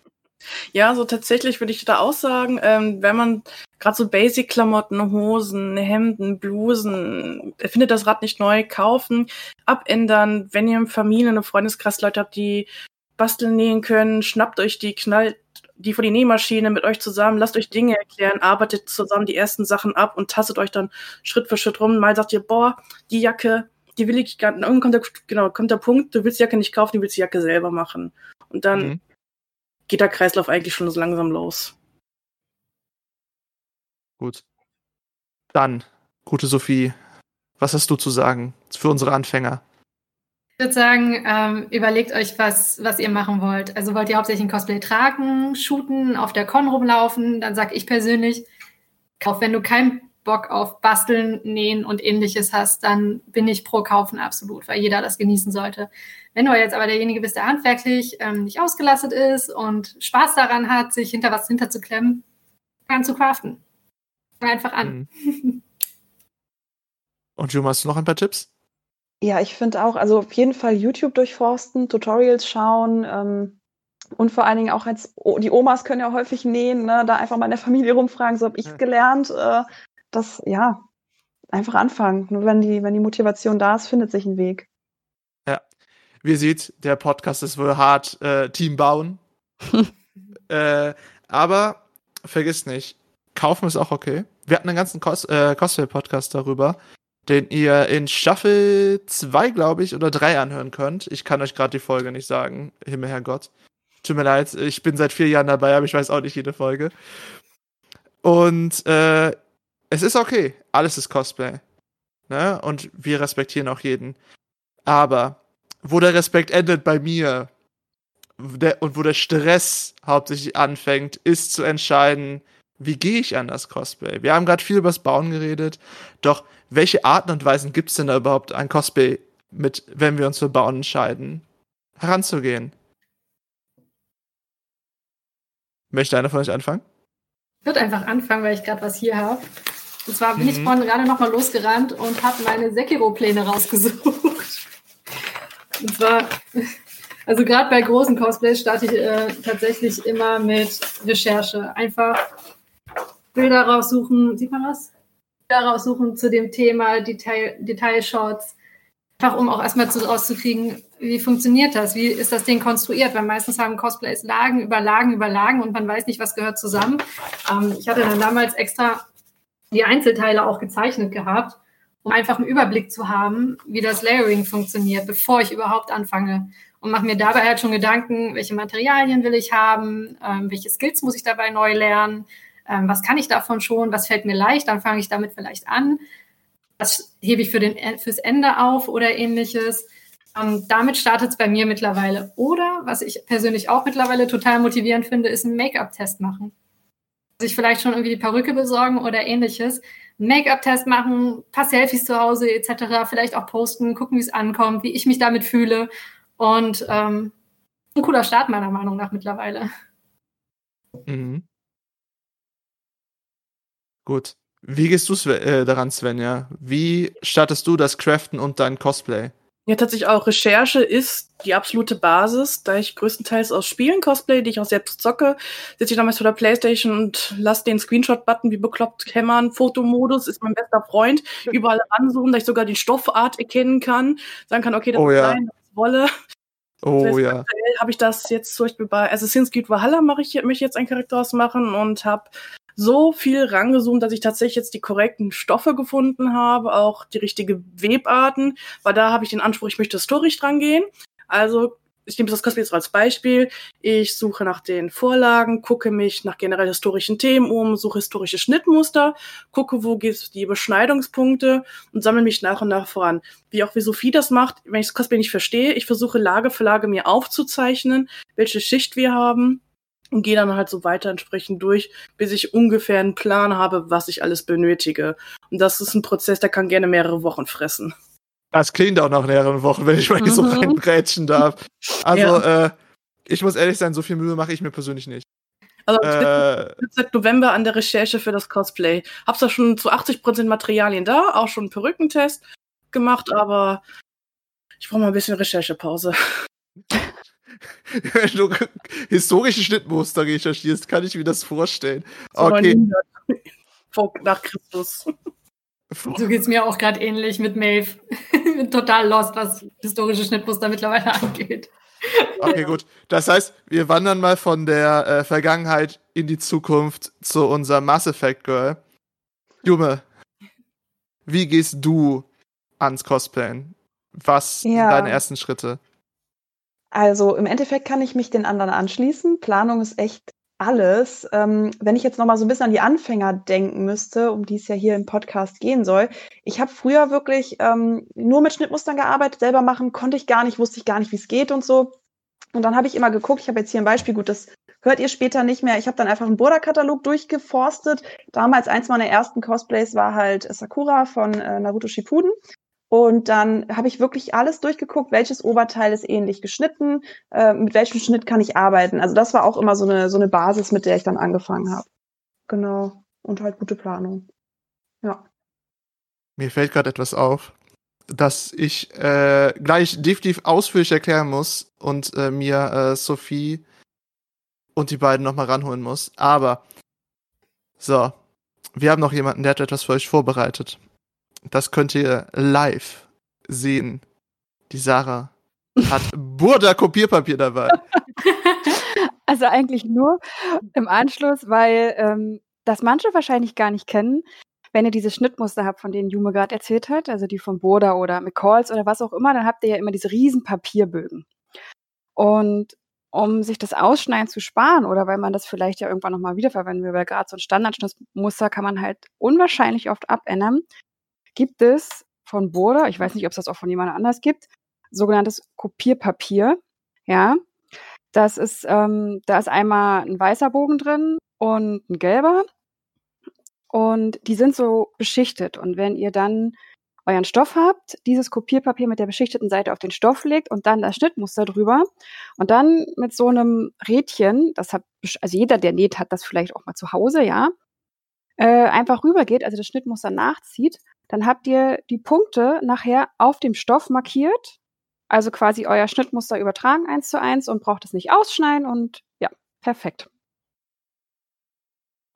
Speaker 1: Ja, so tatsächlich würde ich da auch sagen, ähm, wenn man gerade so Basic-Klamotten, Hosen, Hemden, Blusen, findet das Rad nicht neu, kaufen, abändern. Wenn ihr im Familien- und Freundeskreis Leute habt, die basteln, nähen können, schnappt euch die, knallt die von die Nähmaschine mit euch zusammen, lasst euch Dinge erklären, arbeitet zusammen die ersten Sachen ab und tastet euch dann Schritt für Schritt rum. Mal sagt ihr, boah, die Jacke, die will ich gar nicht. Irgendwann kommt der, genau, kommt der Punkt, du willst die Jacke nicht kaufen, du willst die Jacke selber machen. Und dann mhm. geht der Kreislauf eigentlich schon so langsam los.
Speaker 3: Gut. Dann, gute Sophie, was hast du zu sagen für unsere Anfänger?
Speaker 5: Ich würde sagen, ähm, überlegt euch, was, was ihr machen wollt. Also wollt ihr hauptsächlich ein Cosplay tragen, shooten, auf der Con rumlaufen, dann sag ich persönlich, kauf, wenn du keinen Bock auf Basteln, Nähen und ähnliches hast, dann bin ich pro Kaufen absolut, weil jeder das genießen sollte. Wenn du jetzt aber derjenige bist, der handwerklich ähm, nicht ausgelastet ist und Spaß daran hat, sich hinter was hinterzuklemmen, fang zu craften. Fang einfach an. Mhm.
Speaker 3: Und Jum, hast du noch ein paar Tipps?
Speaker 4: Ja, ich finde auch, also auf jeden Fall YouTube durchforsten, Tutorials schauen ähm, und vor allen Dingen auch als die Omas können ja häufig nähen, ne, da einfach mal in der Familie rumfragen, so habe ich ja. gelernt. Äh, das, ja, einfach anfangen. Nur wenn die, wenn die Motivation da ist, findet sich ein Weg.
Speaker 3: Ja. Wie ihr seht, der Podcast ist wohl hart äh, Team bauen. <laughs> äh, aber vergiss nicht, kaufen ist auch okay. Wir hatten einen ganzen Cos äh, Cosplay-Podcast darüber den ihr in Staffel 2, glaube ich, oder 3 anhören könnt. Ich kann euch gerade die Folge nicht sagen. Himmel, Herrgott. Tut mir leid, ich bin seit vier Jahren dabei, aber ich weiß auch nicht jede Folge. Und äh, es ist okay. Alles ist Cosplay. Ne? Und wir respektieren auch jeden. Aber wo der Respekt endet bei mir der, und wo der Stress hauptsächlich anfängt, ist zu entscheiden, wie gehe ich an das Cosplay? Wir haben gerade viel über das Bauen geredet, doch welche Arten und Weisen gibt es denn da überhaupt ein Cosplay mit, wenn wir uns für Bauen entscheiden, heranzugehen? Möchte einer von euch anfangen?
Speaker 5: Ich würde einfach anfangen, weil ich gerade was hier habe. Und zwar bin mhm. ich vorhin gerade nochmal losgerannt und habe meine Sekiro-Pläne rausgesucht. Und zwar, also gerade bei großen Cosplays starte ich äh, tatsächlich immer mit Recherche. Einfach Bilder raussuchen. Sieht man was? Bilder raussuchen zu dem Thema, Detail, Detailshots. Einfach um auch erstmal zu, rauszukriegen, wie funktioniert das? Wie ist das Ding konstruiert? Weil meistens haben Cosplays Lagen über Lagen über Lagen und man weiß nicht, was gehört zusammen. Ähm, ich hatte dann damals extra die Einzelteile auch gezeichnet gehabt, um einfach einen Überblick zu haben, wie das Layering funktioniert, bevor ich überhaupt anfange. Und mache mir dabei halt schon Gedanken, welche Materialien will ich haben, ähm, welche Skills muss ich dabei neu lernen, ähm, was kann ich davon schon, was fällt mir leicht, dann fange ich damit vielleicht an, was hebe ich für den, fürs Ende auf oder ähnliches. Ähm, damit startet es bei mir mittlerweile. Oder, was ich persönlich auch mittlerweile total motivierend finde, ist einen Make-up-Test machen. Sich vielleicht schon irgendwie die Perücke besorgen oder ähnliches. Make-up-Test machen, paar Selfies zu Hause etc., vielleicht auch posten, gucken, wie es ankommt, wie ich mich damit fühle. Und ähm, ein cooler Start meiner Meinung nach mittlerweile.
Speaker 3: Mhm. Gut. Wie gehst du äh, daran, Svenja? Wie startest du das Craften und dein Cosplay?
Speaker 1: Ja, tatsächlich auch. Recherche ist die absolute Basis, da ich größtenteils aus Spielen Cosplay, die ich auch selbst zocke, sitze ich damals vor der Playstation und lasse den Screenshot-Button wie bekloppt hämmern. Fotomodus ist mein bester Freund. <laughs> Überall ranzoomen, dass ich sogar die Stoffart erkennen kann. Sagen kann, okay, das
Speaker 3: oh,
Speaker 1: ist
Speaker 3: ja.
Speaker 1: sein, das ist Wolle.
Speaker 3: Oh das heißt, ja.
Speaker 1: Habe ich das jetzt zum Beispiel bei Assassin's Creed Valhalla mache ich, möchte ich jetzt einen Charakter ausmachen und habe so viel rangezoomt, dass ich tatsächlich jetzt die korrekten Stoffe gefunden habe, auch die richtige Webarten, weil da habe ich den Anspruch, ich möchte historisch dran gehen. Also ich nehme das Cosplay jetzt als Beispiel. Ich suche nach den Vorlagen, gucke mich nach generell historischen Themen um, suche historische Schnittmuster, gucke, wo gibt die Beschneidungspunkte und sammle mich nach und nach voran. Wie auch wie Sophie das macht, wenn ich das Cosplay nicht verstehe, ich versuche Lage für Lage mir aufzuzeichnen, welche Schicht wir haben, und gehe dann halt so weiter entsprechend durch, bis ich ungefähr einen Plan habe, was ich alles benötige. Und das ist ein Prozess, der kann gerne mehrere Wochen fressen.
Speaker 3: Das klingt auch nach mehreren Wochen, wenn ich mal mhm. so reinbrätschen darf. Also, ja. äh, ich muss ehrlich sein, so viel Mühe mache ich mir persönlich nicht.
Speaker 1: Also
Speaker 3: Äh,
Speaker 1: ich bin seit November an der Recherche für das Cosplay. Hab's da schon zu 80% Materialien da, auch schon einen Perückentest gemacht, aber ich brauche mal ein bisschen Recherchepause. <laughs> <laughs>
Speaker 3: wenn du historische Schnittmuster recherchierst, kann ich mir das vorstellen.
Speaker 1: So
Speaker 3: Okay.
Speaker 1: 900 <laughs> vor- nach Christus.
Speaker 5: So geht's mir auch gerade ähnlich mit Maeve. <laughs> Bin total lost, was historische Schnittmuster mittlerweile angeht.
Speaker 3: Okay, gut. Das heißt, wir wandern mal von der äh, Vergangenheit in die Zukunft zu unserem Mass Effect Girl. Jume, wie gehst du ans Cosplayen? Was sind
Speaker 4: Ja.
Speaker 3: deine ersten Schritte?
Speaker 4: Also im Endeffekt kann ich mich den anderen anschließen. Planung ist echt alles. Ähm, wenn ich jetzt noch mal so ein bisschen an die Anfänger denken müsste, um die es ja hier im Podcast gehen soll. Ich habe früher wirklich ähm, nur mit Schnittmustern gearbeitet, selber machen konnte ich gar nicht, wusste ich gar nicht, wie es geht und so. Und dann habe ich immer geguckt, ich habe jetzt hier ein Beispiel, gut, das hört ihr später nicht mehr. Ich habe dann einfach einen Burda-Katalog durchgeforstet. Damals eins meiner ersten Cosplays war halt Sakura von äh, Naruto Shippuden. Und dann habe ich wirklich alles durchgeguckt, welches Oberteil ist ähnlich geschnitten, äh, mit welchem Schnitt kann ich arbeiten. Also das war auch immer so eine, so eine Basis, mit der ich dann angefangen habe. Genau. Und halt gute Planung. Ja.
Speaker 3: Mir fällt gerade etwas auf, dass ich äh, gleich definitiv ausführlich erklären muss und äh, mir äh, Sophie und die beiden nochmal ranholen muss. Aber, so, wir haben noch jemanden, der hat etwas für euch vorbereitet. Das könnt ihr live sehen. Die Sarah hat <laughs> Burda Kopierpapier dabei. <laughs>
Speaker 6: Also eigentlich nur im Anschluss, weil ähm, das manche wahrscheinlich gar nicht kennen, wenn ihr diese Schnittmuster habt, von denen Jume gerade erzählt hat, also die von Boda oder McCalls oder was auch immer, dann habt ihr ja immer diese riesen Papierbögen. Und um sich das Ausschneiden zu sparen oder weil man das vielleicht ja irgendwann nochmal wiederverwenden will, weil gerade so ein Standardschnittmuster kann man halt unwahrscheinlich oft abändern, gibt es von Boda, ich weiß nicht, ob es das auch von jemand anders gibt, sogenanntes Kopierpapier. Ja, das ist, ähm, da ist einmal ein weißer Bogen drin und ein gelber. Und die sind so beschichtet. Und wenn ihr dann euren Stoff habt, dieses Kopierpapier mit der beschichteten Seite auf den Stoff legt und dann das Schnittmuster drüber und dann mit so einem Rädchen, das hat, also jeder, der näht, hat das vielleicht auch mal zu Hause, ja, äh, einfach rübergeht, also das Schnittmuster nachzieht, dann habt ihr die Punkte nachher auf dem Stoff markiert, also quasi euer Schnittmuster übertragen eins zu eins und braucht es nicht ausschneiden und ja, perfekt.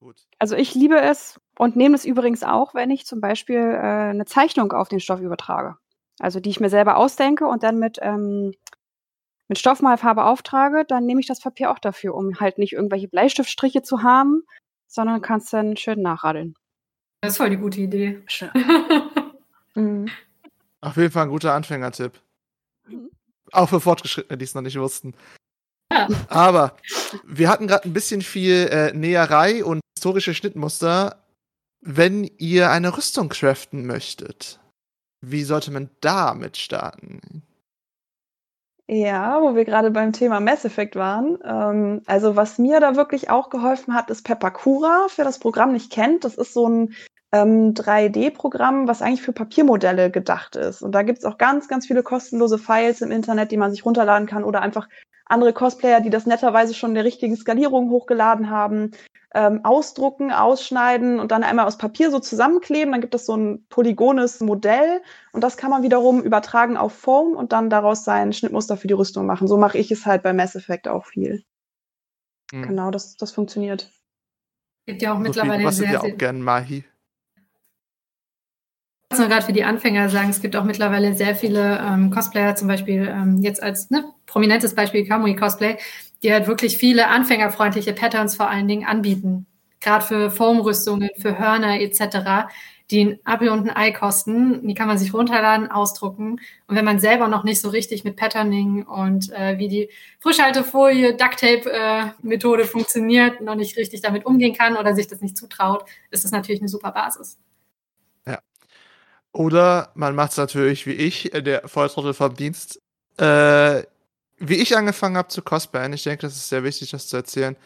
Speaker 3: Gut.
Speaker 6: Also ich liebe es und nehme es übrigens auch, wenn ich zum Beispiel äh, eine Zeichnung auf den Stoff übertrage. Also die ich mir selber ausdenke und dann mit, ähm, mit Stoffmalfarbe auftrage, dann nehme ich das Papier auch dafür, um halt nicht irgendwelche Bleistiftstriche zu haben, sondern kannst dann schön nachradeln.
Speaker 5: Das ist voll die gute Idee.
Speaker 1: Schön. <laughs>
Speaker 4: Mhm.
Speaker 3: Auf jeden Fall ein guter Anfängertipp. Auch für Fortgeschrittene, die es noch nicht wussten.
Speaker 5: Ja.
Speaker 3: Aber wir hatten gerade ein bisschen viel äh, Näherei und historische Schnittmuster. Wenn ihr eine Rüstung craften möchtet, wie sollte man damit starten?
Speaker 4: Ja, wo wir gerade beim Thema Mass Effect waren. Ähm, also was mir da wirklich auch geholfen hat, ist Pepakura. Wer das Programm nicht kennt, das ist so ein ähm, 3D-Programm, was eigentlich für Papiermodelle gedacht ist. Und da gibt's auch ganz, ganz viele kostenlose Files im Internet, die man sich runterladen kann oder einfach andere Cosplayer, die das netterweise schon in der richtigen Skalierung hochgeladen haben, ähm, ausdrucken, ausschneiden und dann einmal aus Papier so zusammenkleben. Dann gibt es so ein polygones Modell und das kann man wiederum übertragen auf Foam und dann daraus sein Schnittmuster für die Rüstung machen. So mache ich es halt bei Mass Effect auch viel.
Speaker 3: Hm.
Speaker 4: Genau, das, das funktioniert.
Speaker 5: Gibt ja auch
Speaker 3: Sophie,
Speaker 5: mittlerweile
Speaker 3: du bastelst
Speaker 5: sehr,
Speaker 3: ja auch
Speaker 5: sehr,
Speaker 3: gern Mahi.
Speaker 5: Ich nur gerade für die Anfänger sagen, es gibt auch mittlerweile sehr viele ähm, Cosplayer, zum Beispiel ähm, jetzt als ne, prominentes Beispiel Kamui Cosplay, die halt wirklich viele anfängerfreundliche Patterns vor allen Dingen anbieten. Gerade für Foam-Rüstungen, für Hörner etc., die ein Apfel und ein Ei kosten. Die kann man sich runterladen, ausdrucken. Und wenn man selber noch nicht so richtig mit Patterning und äh, wie die Frischhaltefolie, Ducktape-Methode funktioniert, noch nicht richtig damit umgehen kann oder sich das nicht zutraut, ist das natürlich eine super Basis.
Speaker 3: Oder man macht es natürlich wie ich, äh, der Volltrottel vom Dienst, äh, wie ich angefangen habe zu cosplayen. Ich denke, das ist sehr wichtig, das zu erzählen.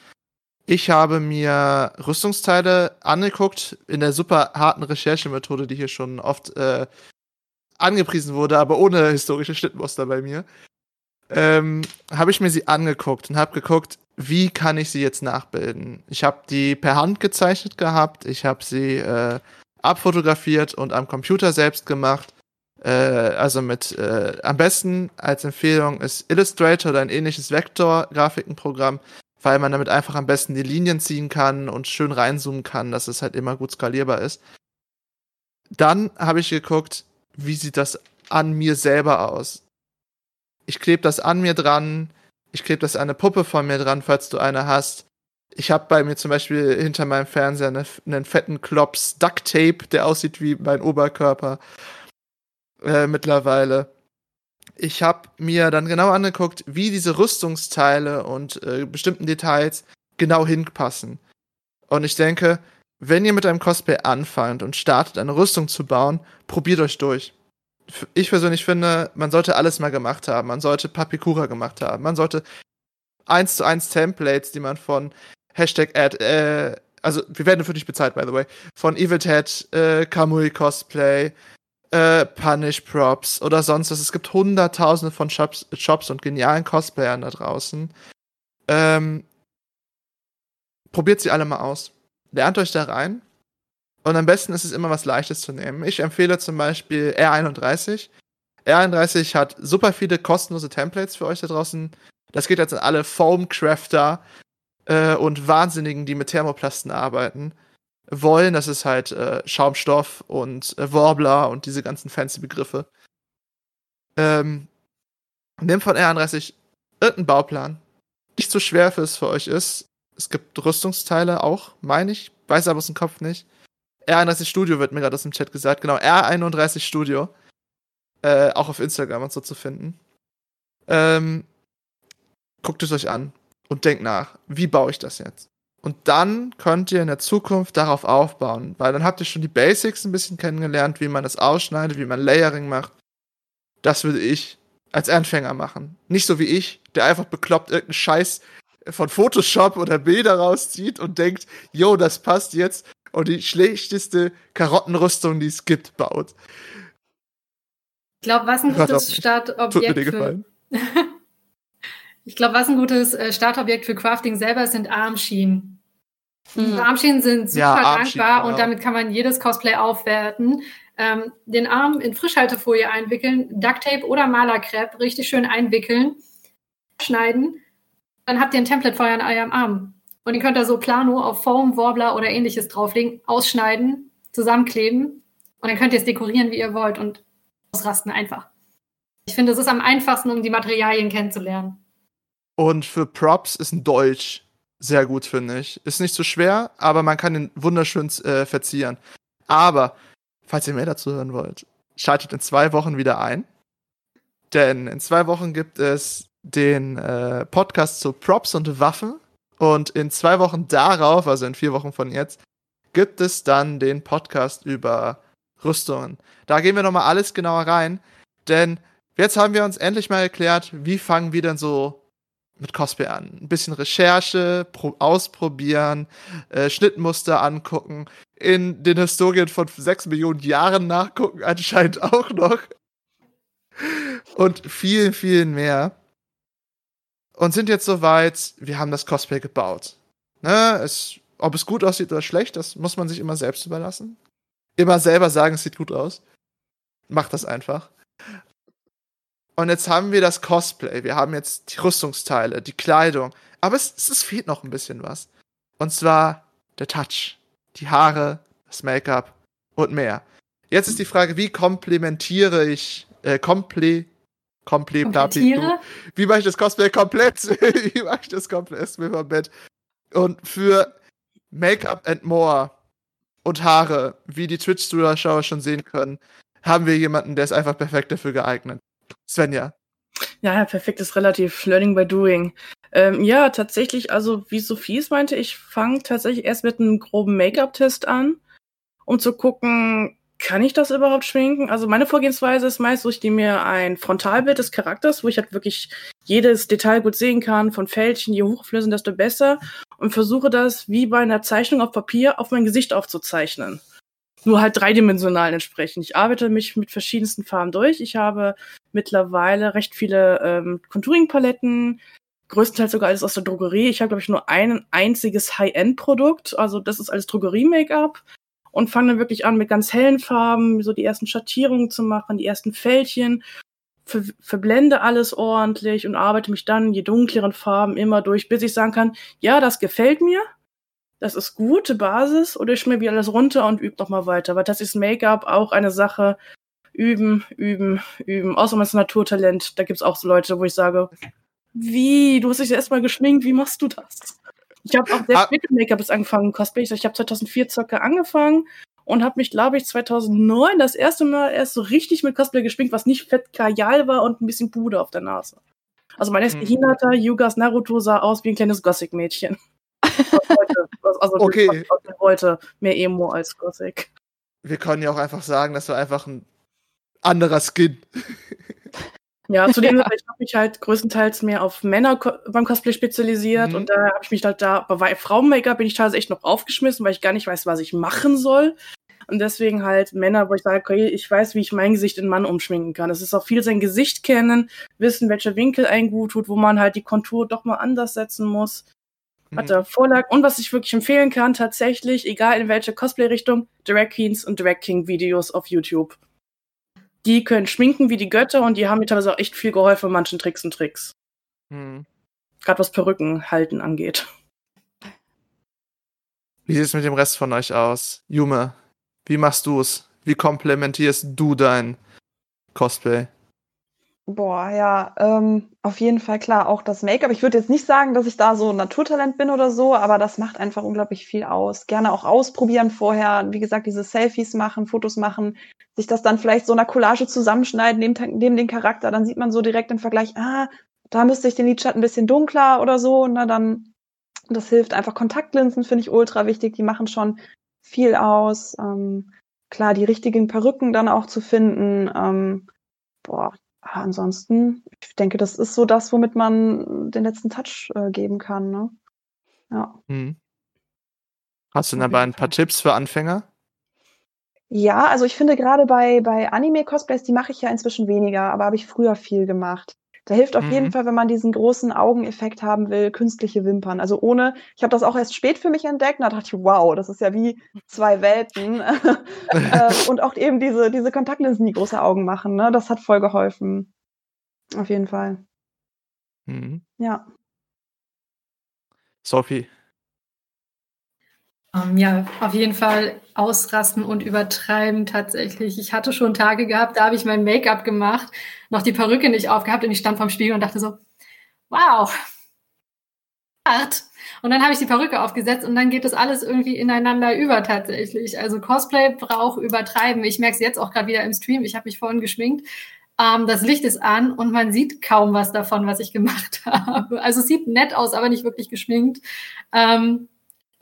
Speaker 3: Ich habe mir Rüstungsteile angeguckt in der super harten Recherchemethode, die hier schon oft äh, angepriesen wurde, aber ohne historische Schnittmuster bei mir. ähm, habe ich mir sie angeguckt und habe geguckt, wie kann ich sie jetzt nachbilden. Ich habe die per Hand gezeichnet gehabt, ich habe sie äh, abfotografiert und am Computer selbst gemacht. Äh, also mit äh, am besten als Empfehlung ist Illustrator oder ein ähnliches Vektor-Grafikenprogramm, weil man damit einfach am besten die Linien ziehen kann und schön reinzoomen kann, dass es halt immer gut skalierbar ist. Dann habe ich geguckt, wie sieht das an mir selber aus. Ich klebe das an mir dran, ich klebe das an eine Puppe von mir dran, falls du eine hast. Ich habe bei mir zum Beispiel hinter meinem Fernseher eine, einen fetten Klops Duct Tape, der aussieht wie mein Oberkörper äh, mittlerweile. Ich habe mir dann genau angeguckt, wie diese Rüstungsteile und äh, bestimmten Details genau hinpassen. Und ich denke, wenn ihr mit einem Cosplay anfangt und startet, eine Rüstung zu bauen, probiert euch durch. Ich persönlich finde, man sollte alles mal gemacht haben. Man sollte Papikura gemacht haben. Man sollte eins zu eins Templates, die man von Hashtag Ad, äh, also wir werden für dich bezahlt, by the way, von Evil Ted, äh, Kamui Cosplay, äh, Punish Props oder sonst was. Es gibt hunderttausende von Shops, Shops und genialen Cosplayern da draußen. Ähm, probiert sie alle mal aus. Lernt euch da rein. Und am besten ist es immer was Leichtes zu nehmen. Ich empfehle zum Beispiel R31. R31 hat super viele kostenlose Templates für euch da draußen. Das geht jetzt an alle Foam-Crafter äh, und Wahnsinnigen, die mit Thermoplasten arbeiten wollen. Das ist halt äh, Schaumstoff und äh, Warbler und diese ganzen fancy Begriffe. Ähm, nehmt von R31 irgendeinen Bauplan. Nicht so schwer für es für euch ist. Es gibt Rüstungsteile auch, meine ich. Weiß aber aus dem Kopf nicht. R31 Studio wird mir gerade aus dem Chat gesagt. Genau, R31 Studio. Äh, auch auf Instagram und so zu finden. Ähm, guckt es euch an und denkt nach, wie baue ich das jetzt? Und dann könnt ihr in der Zukunft darauf aufbauen, weil dann habt ihr schon die Basics ein bisschen kennengelernt, wie man das ausschneidet, wie man Layering macht. Das würde ich als Anfänger machen. Nicht so wie ich, der einfach bekloppt irgendeinen Scheiß von Photoshop oder Bilder rauszieht und denkt, yo, das passt jetzt und die schlechteste Karottenrüstung, die es gibt, baut.
Speaker 5: Ich glaube, was ein gutes Startobjekt für <laughs> Ich glaube, was ein gutes äh, Startobjekt für Crafting selber ist, sind Armschienen. Mhm. Armschienen sind super ja, dankbar und damit kann man jedes Cosplay aufwerten. Ähm, den Arm in Frischhaltefolie einwickeln, Ducktape oder Malerkrepp richtig schön einwickeln, schneiden. Dann habt ihr ein Template vor eurem Arm. Und den könnt ihr so Plano auf Foam, Warbler oder ähnliches drauflegen, ausschneiden, zusammenkleben und dann könnt ihr es dekorieren, wie ihr wollt und ausrasten einfach. Ich finde, es ist am einfachsten, um die Materialien kennenzulernen.
Speaker 3: Und für Props ist ein Dolch sehr gut, finde ich. Ist nicht so schwer, aber man kann ihn wunderschön äh, verzieren. Aber, falls ihr mehr dazu hören wollt, schaltet in zwei Wochen wieder ein. Denn in zwei Wochen gibt es den äh, Podcast zu Props und Waffen. Und in zwei Wochen darauf, also in vier Wochen von jetzt, gibt es dann den Podcast über Rüstungen. Da gehen wir nochmal alles genauer rein. Denn jetzt haben wir uns endlich mal erklärt, wie fangen wir denn so mit Cosplay an. Ein bisschen Recherche, ausprobieren, äh, Schnittmuster angucken, in den Historien von sechs Millionen Jahren nachgucken, anscheinend auch noch. Und vielen, vielen mehr. Und sind jetzt soweit, wir haben das Cosplay gebaut. Ne, es, ob es gut aussieht oder schlecht, das muss man sich immer selbst überlassen. Immer selber sagen, es sieht gut aus. Macht das einfach. Und jetzt haben wir das Cosplay, wir haben jetzt die Rüstungsteile, die Kleidung. Aber es, es fehlt noch ein bisschen was. Und zwar der Touch, die Haare, das Make-up und mehr. Jetzt ist die Frage, wie komplementiere ich, äh, komple, komple, wie mache ich das Cosplay komplett? <laughs> wie mache ich das komplett? Ist mir Bett. Und für Make-up and More und Haare, wie die Twitch-Zuschauer schon sehen können, haben wir jemanden, der ist einfach perfekt dafür geeignet. Svenja.
Speaker 1: Ja, perfekt ist relativ Learning by Doing. Ähm, ja, tatsächlich, also wie Sophie es meinte, ich fange tatsächlich erst mit einem groben Make-up-Test an, um zu gucken, kann ich das überhaupt schminken? Also meine Vorgehensweise ist meist so, ich nehme mir ein Frontalbild des Charakters, wo ich halt wirklich jedes Detail gut sehen kann, von Fältchen, je hochflößend, desto besser, und versuche das wie bei einer Zeichnung auf Papier auf mein Gesicht aufzuzeichnen nur halt dreidimensional entsprechend. Ich arbeite mich mit verschiedensten Farben durch. Ich habe mittlerweile recht viele ähm, Contouring-Paletten, größtenteils sogar alles aus der Drogerie. Ich habe, glaube ich, nur ein einziges High-End-Produkt. Also das ist alles Drogerie-Make-up. Und fange dann wirklich an, mit ganz hellen Farben so die ersten Schattierungen zu machen, die ersten Fältchen. Ver verblende alles ordentlich und arbeite mich dann je dunkleren Farben immer durch, bis ich sagen kann, ja, das gefällt mir. Das ist gute Basis. Oder ich schmier wieder alles runter und übe nochmal weiter. Weil das ist Make-up auch eine Sache. Üben, üben, üben. Außer man ist Naturtalent. Da gibt's auch so Leute, wo ich sage, wie? Du hast dich erstmal geschminkt, wie machst du das? Ich habe auch sehr
Speaker 3: Ah.
Speaker 1: spät mit Make-up bis angefangen, Cosplay. Ich habe 2004 circa angefangen und habe mich, glaube ich, 2009 das erste Mal erst so richtig mit Cosplay geschminkt, was nicht fett Kajal war und ein bisschen Puder auf der Nase. Also mein erster
Speaker 3: Mhm.
Speaker 1: Hinata, Yugas Naruto sah aus wie ein kleines Gothic-Mädchen. Heute, also
Speaker 3: Okay.
Speaker 1: aus heute mehr Emo als Gothic.
Speaker 3: Wir können ja auch einfach sagen, das war einfach ein anderer Skin. <laughs>
Speaker 1: Ja, zudem ich habe mich halt größtenteils mehr auf Männer beim Cosplay spezialisiert
Speaker 3: Mhm.
Speaker 1: und da habe ich mich halt da, bei Frauen-Make-up bin ich teilweise echt noch aufgeschmissen, weil ich gar nicht weiß, was ich machen soll. Und deswegen halt Männer, wo ich sage, okay, ich weiß, wie ich mein Gesicht in Mann umschminken kann. Es ist auch viel sein Gesicht kennen, wissen, welcher Winkel einen gut tut, wo man halt die Kontur doch mal anders setzen muss.
Speaker 3: Mhm.
Speaker 1: Hat da Vorlag. Und was ich wirklich empfehlen kann, tatsächlich, egal in welche Cosplay-Richtung, Drag Queens und Drag King-Videos auf YouTube. Die können schminken wie die Götter und die haben mir teilweise auch echt viel geholfen manchen Tricks und Tricks.
Speaker 3: Hm.
Speaker 1: Gerade was Perücken halten angeht.
Speaker 3: Wie sieht es mit dem Rest von euch aus? Jume, wie machst du es? Wie komplementierst du dein Cosplay?
Speaker 4: Boah, ja, ähm, auf jeden Fall klar, auch das Make-up. Ich würde jetzt nicht sagen, dass ich da so ein Naturtalent bin oder so, aber das macht einfach unglaublich viel aus. Gerne auch ausprobieren vorher, wie gesagt, diese Selfies machen, Fotos machen, sich das dann vielleicht so in einer Collage zusammenschneiden, neben, neben den Charakter, dann sieht man so direkt im Vergleich, ah, da müsste ich den Lidschatten ein bisschen dunkler oder so, na dann, das hilft einfach. Kontaktlinsen finde ich ultra wichtig, die machen schon viel aus. Ähm, klar, die richtigen Perücken dann auch zu finden, ähm, boah, Ansonsten, ich denke, das ist so das, womit man den letzten Touch äh, geben kann. Ne? Ja.
Speaker 3: Hm. Hast du dabei
Speaker 4: jeden
Speaker 3: ein paar Tipps für Anfänger?
Speaker 4: ja, also ich finde gerade bei, bei Anime-Cosplays, die mache ich ja inzwischen weniger, aber habe ich früher viel gemacht. Da hilft auf
Speaker 3: Mhm.
Speaker 4: jeden Fall, wenn man diesen großen Augeneffekt haben will, künstliche Wimpern. Also ohne, ich habe das auch erst spät für mich entdeckt, und da dachte ich, wow, das ist ja wie zwei Welten. <laughs> äh, und auch eben diese, diese Kontaktlinsen, die große Augen machen, ne? das hat voll geholfen. Auf jeden Fall.
Speaker 3: Hm.
Speaker 4: Ja.
Speaker 3: Sophie.
Speaker 5: Ähm, ja, auf jeden Fall ausrasten und übertreiben tatsächlich. Ich hatte schon Tage gehabt, da habe ich mein Make-up gemacht, noch die Perücke nicht aufgehabt und ich stand vorm Spiegel und dachte so, wow, hart. Und dann habe ich die Perücke aufgesetzt und dann geht das alles irgendwie ineinander über tatsächlich. Also Cosplay braucht übertreiben. Ich merke es jetzt auch gerade wieder im Stream. Ich habe mich vorhin geschminkt. Ähm, das Licht ist an und man sieht kaum was davon, was ich <laughs> gemacht habe. Also es sieht nett aus, aber nicht wirklich geschminkt. Ähm,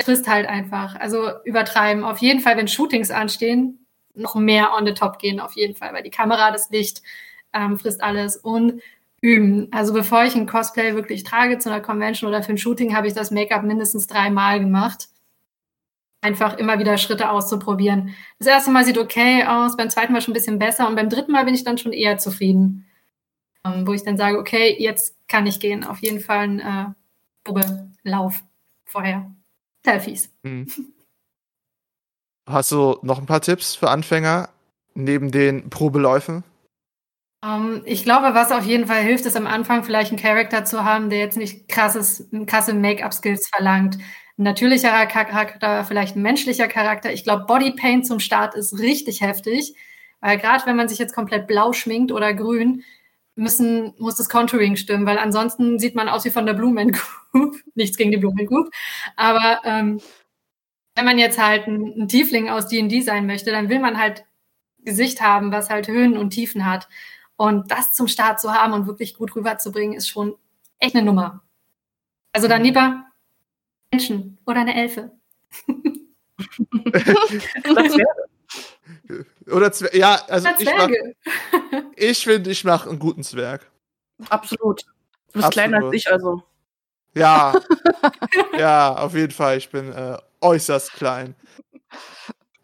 Speaker 5: frisst halt einfach. Also übertreiben. Auf jeden Fall, wenn Shootings anstehen, noch mehr on the top gehen, auf jeden Fall, weil die Kamera, das Licht ähm, frisst alles und üben. Also bevor ich ein Cosplay wirklich trage zu einer Convention oder für ein Shooting, habe ich das Make-up mindestens dreimal gemacht. Einfach immer wieder Schritte auszuprobieren. Das erste Mal sieht okay aus, beim zweiten Mal schon ein bisschen besser und beim dritten Mal bin ich dann schon eher zufrieden. Ähm, wo ich dann sage, okay, jetzt kann ich gehen. Auf jeden Fall ein äh, Probelauf vorher. Selfies.
Speaker 3: Hm. Hast du noch ein paar Tipps für Anfänger neben den Probeläufen?
Speaker 5: Um, Ähm, ich glaube, was auf jeden Fall hilft, ist am Anfang vielleicht einen Charakter zu haben, der jetzt nicht krasses, krasse Make-up-Skills verlangt. Ein natürlicherer Charakter, vielleicht ein menschlicher Charakter. Ich glaube, Bodypaint zum Start ist richtig heftig, weil gerade wenn man sich jetzt komplett blau schminkt oder grün, müssen, muss das Contouring stimmen, weil ansonsten sieht man aus wie von der Blumen Group. <laughs> Nichts gegen die Blumen Group. Aber ähm, wenn man jetzt halt ein, ein Tiefling aus D&D sein möchte, dann will man halt Gesicht haben, was halt Höhen und Tiefen hat. Und das zum Start zu haben und wirklich gut rüberzubringen, ist schon echt eine Nummer. Also dann lieber Menschen oder eine Elfe. <laughs>
Speaker 1: Das wäre
Speaker 3: Oder Zwer ja, also ich, mach, <laughs> ich finde, ich mache einen guten Zwerg.
Speaker 1: absolut. Du bist
Speaker 3: Absolut.
Speaker 1: kleiner als ich, also.
Speaker 3: Ja, <laughs> ja, auf jeden Fall. Ich bin äh, äußerst klein.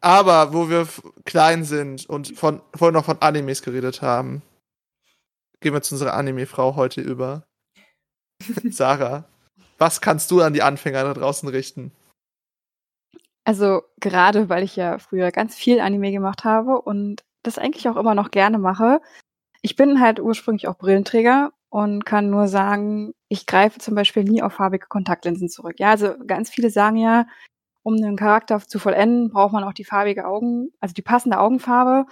Speaker 3: Aber wo wir klein sind und von vorhin noch von Animes geredet haben, gehen wir zu unserer Anime-Frau heute über. <laughs> Sarah, was kannst du an die Anfänger da draußen richten?
Speaker 6: Also gerade, weil ich ja früher ganz viel Anime gemacht habe und das eigentlich auch immer noch gerne mache. Ich bin halt ursprünglich auch Brillenträger und kann nur sagen, ich greife zum Beispiel nie auf farbige Kontaktlinsen zurück. Ja, also ganz viele sagen ja, um einen Charakter zu vollenden, braucht man auch die farbige Augen, also die passende Augenfarbe.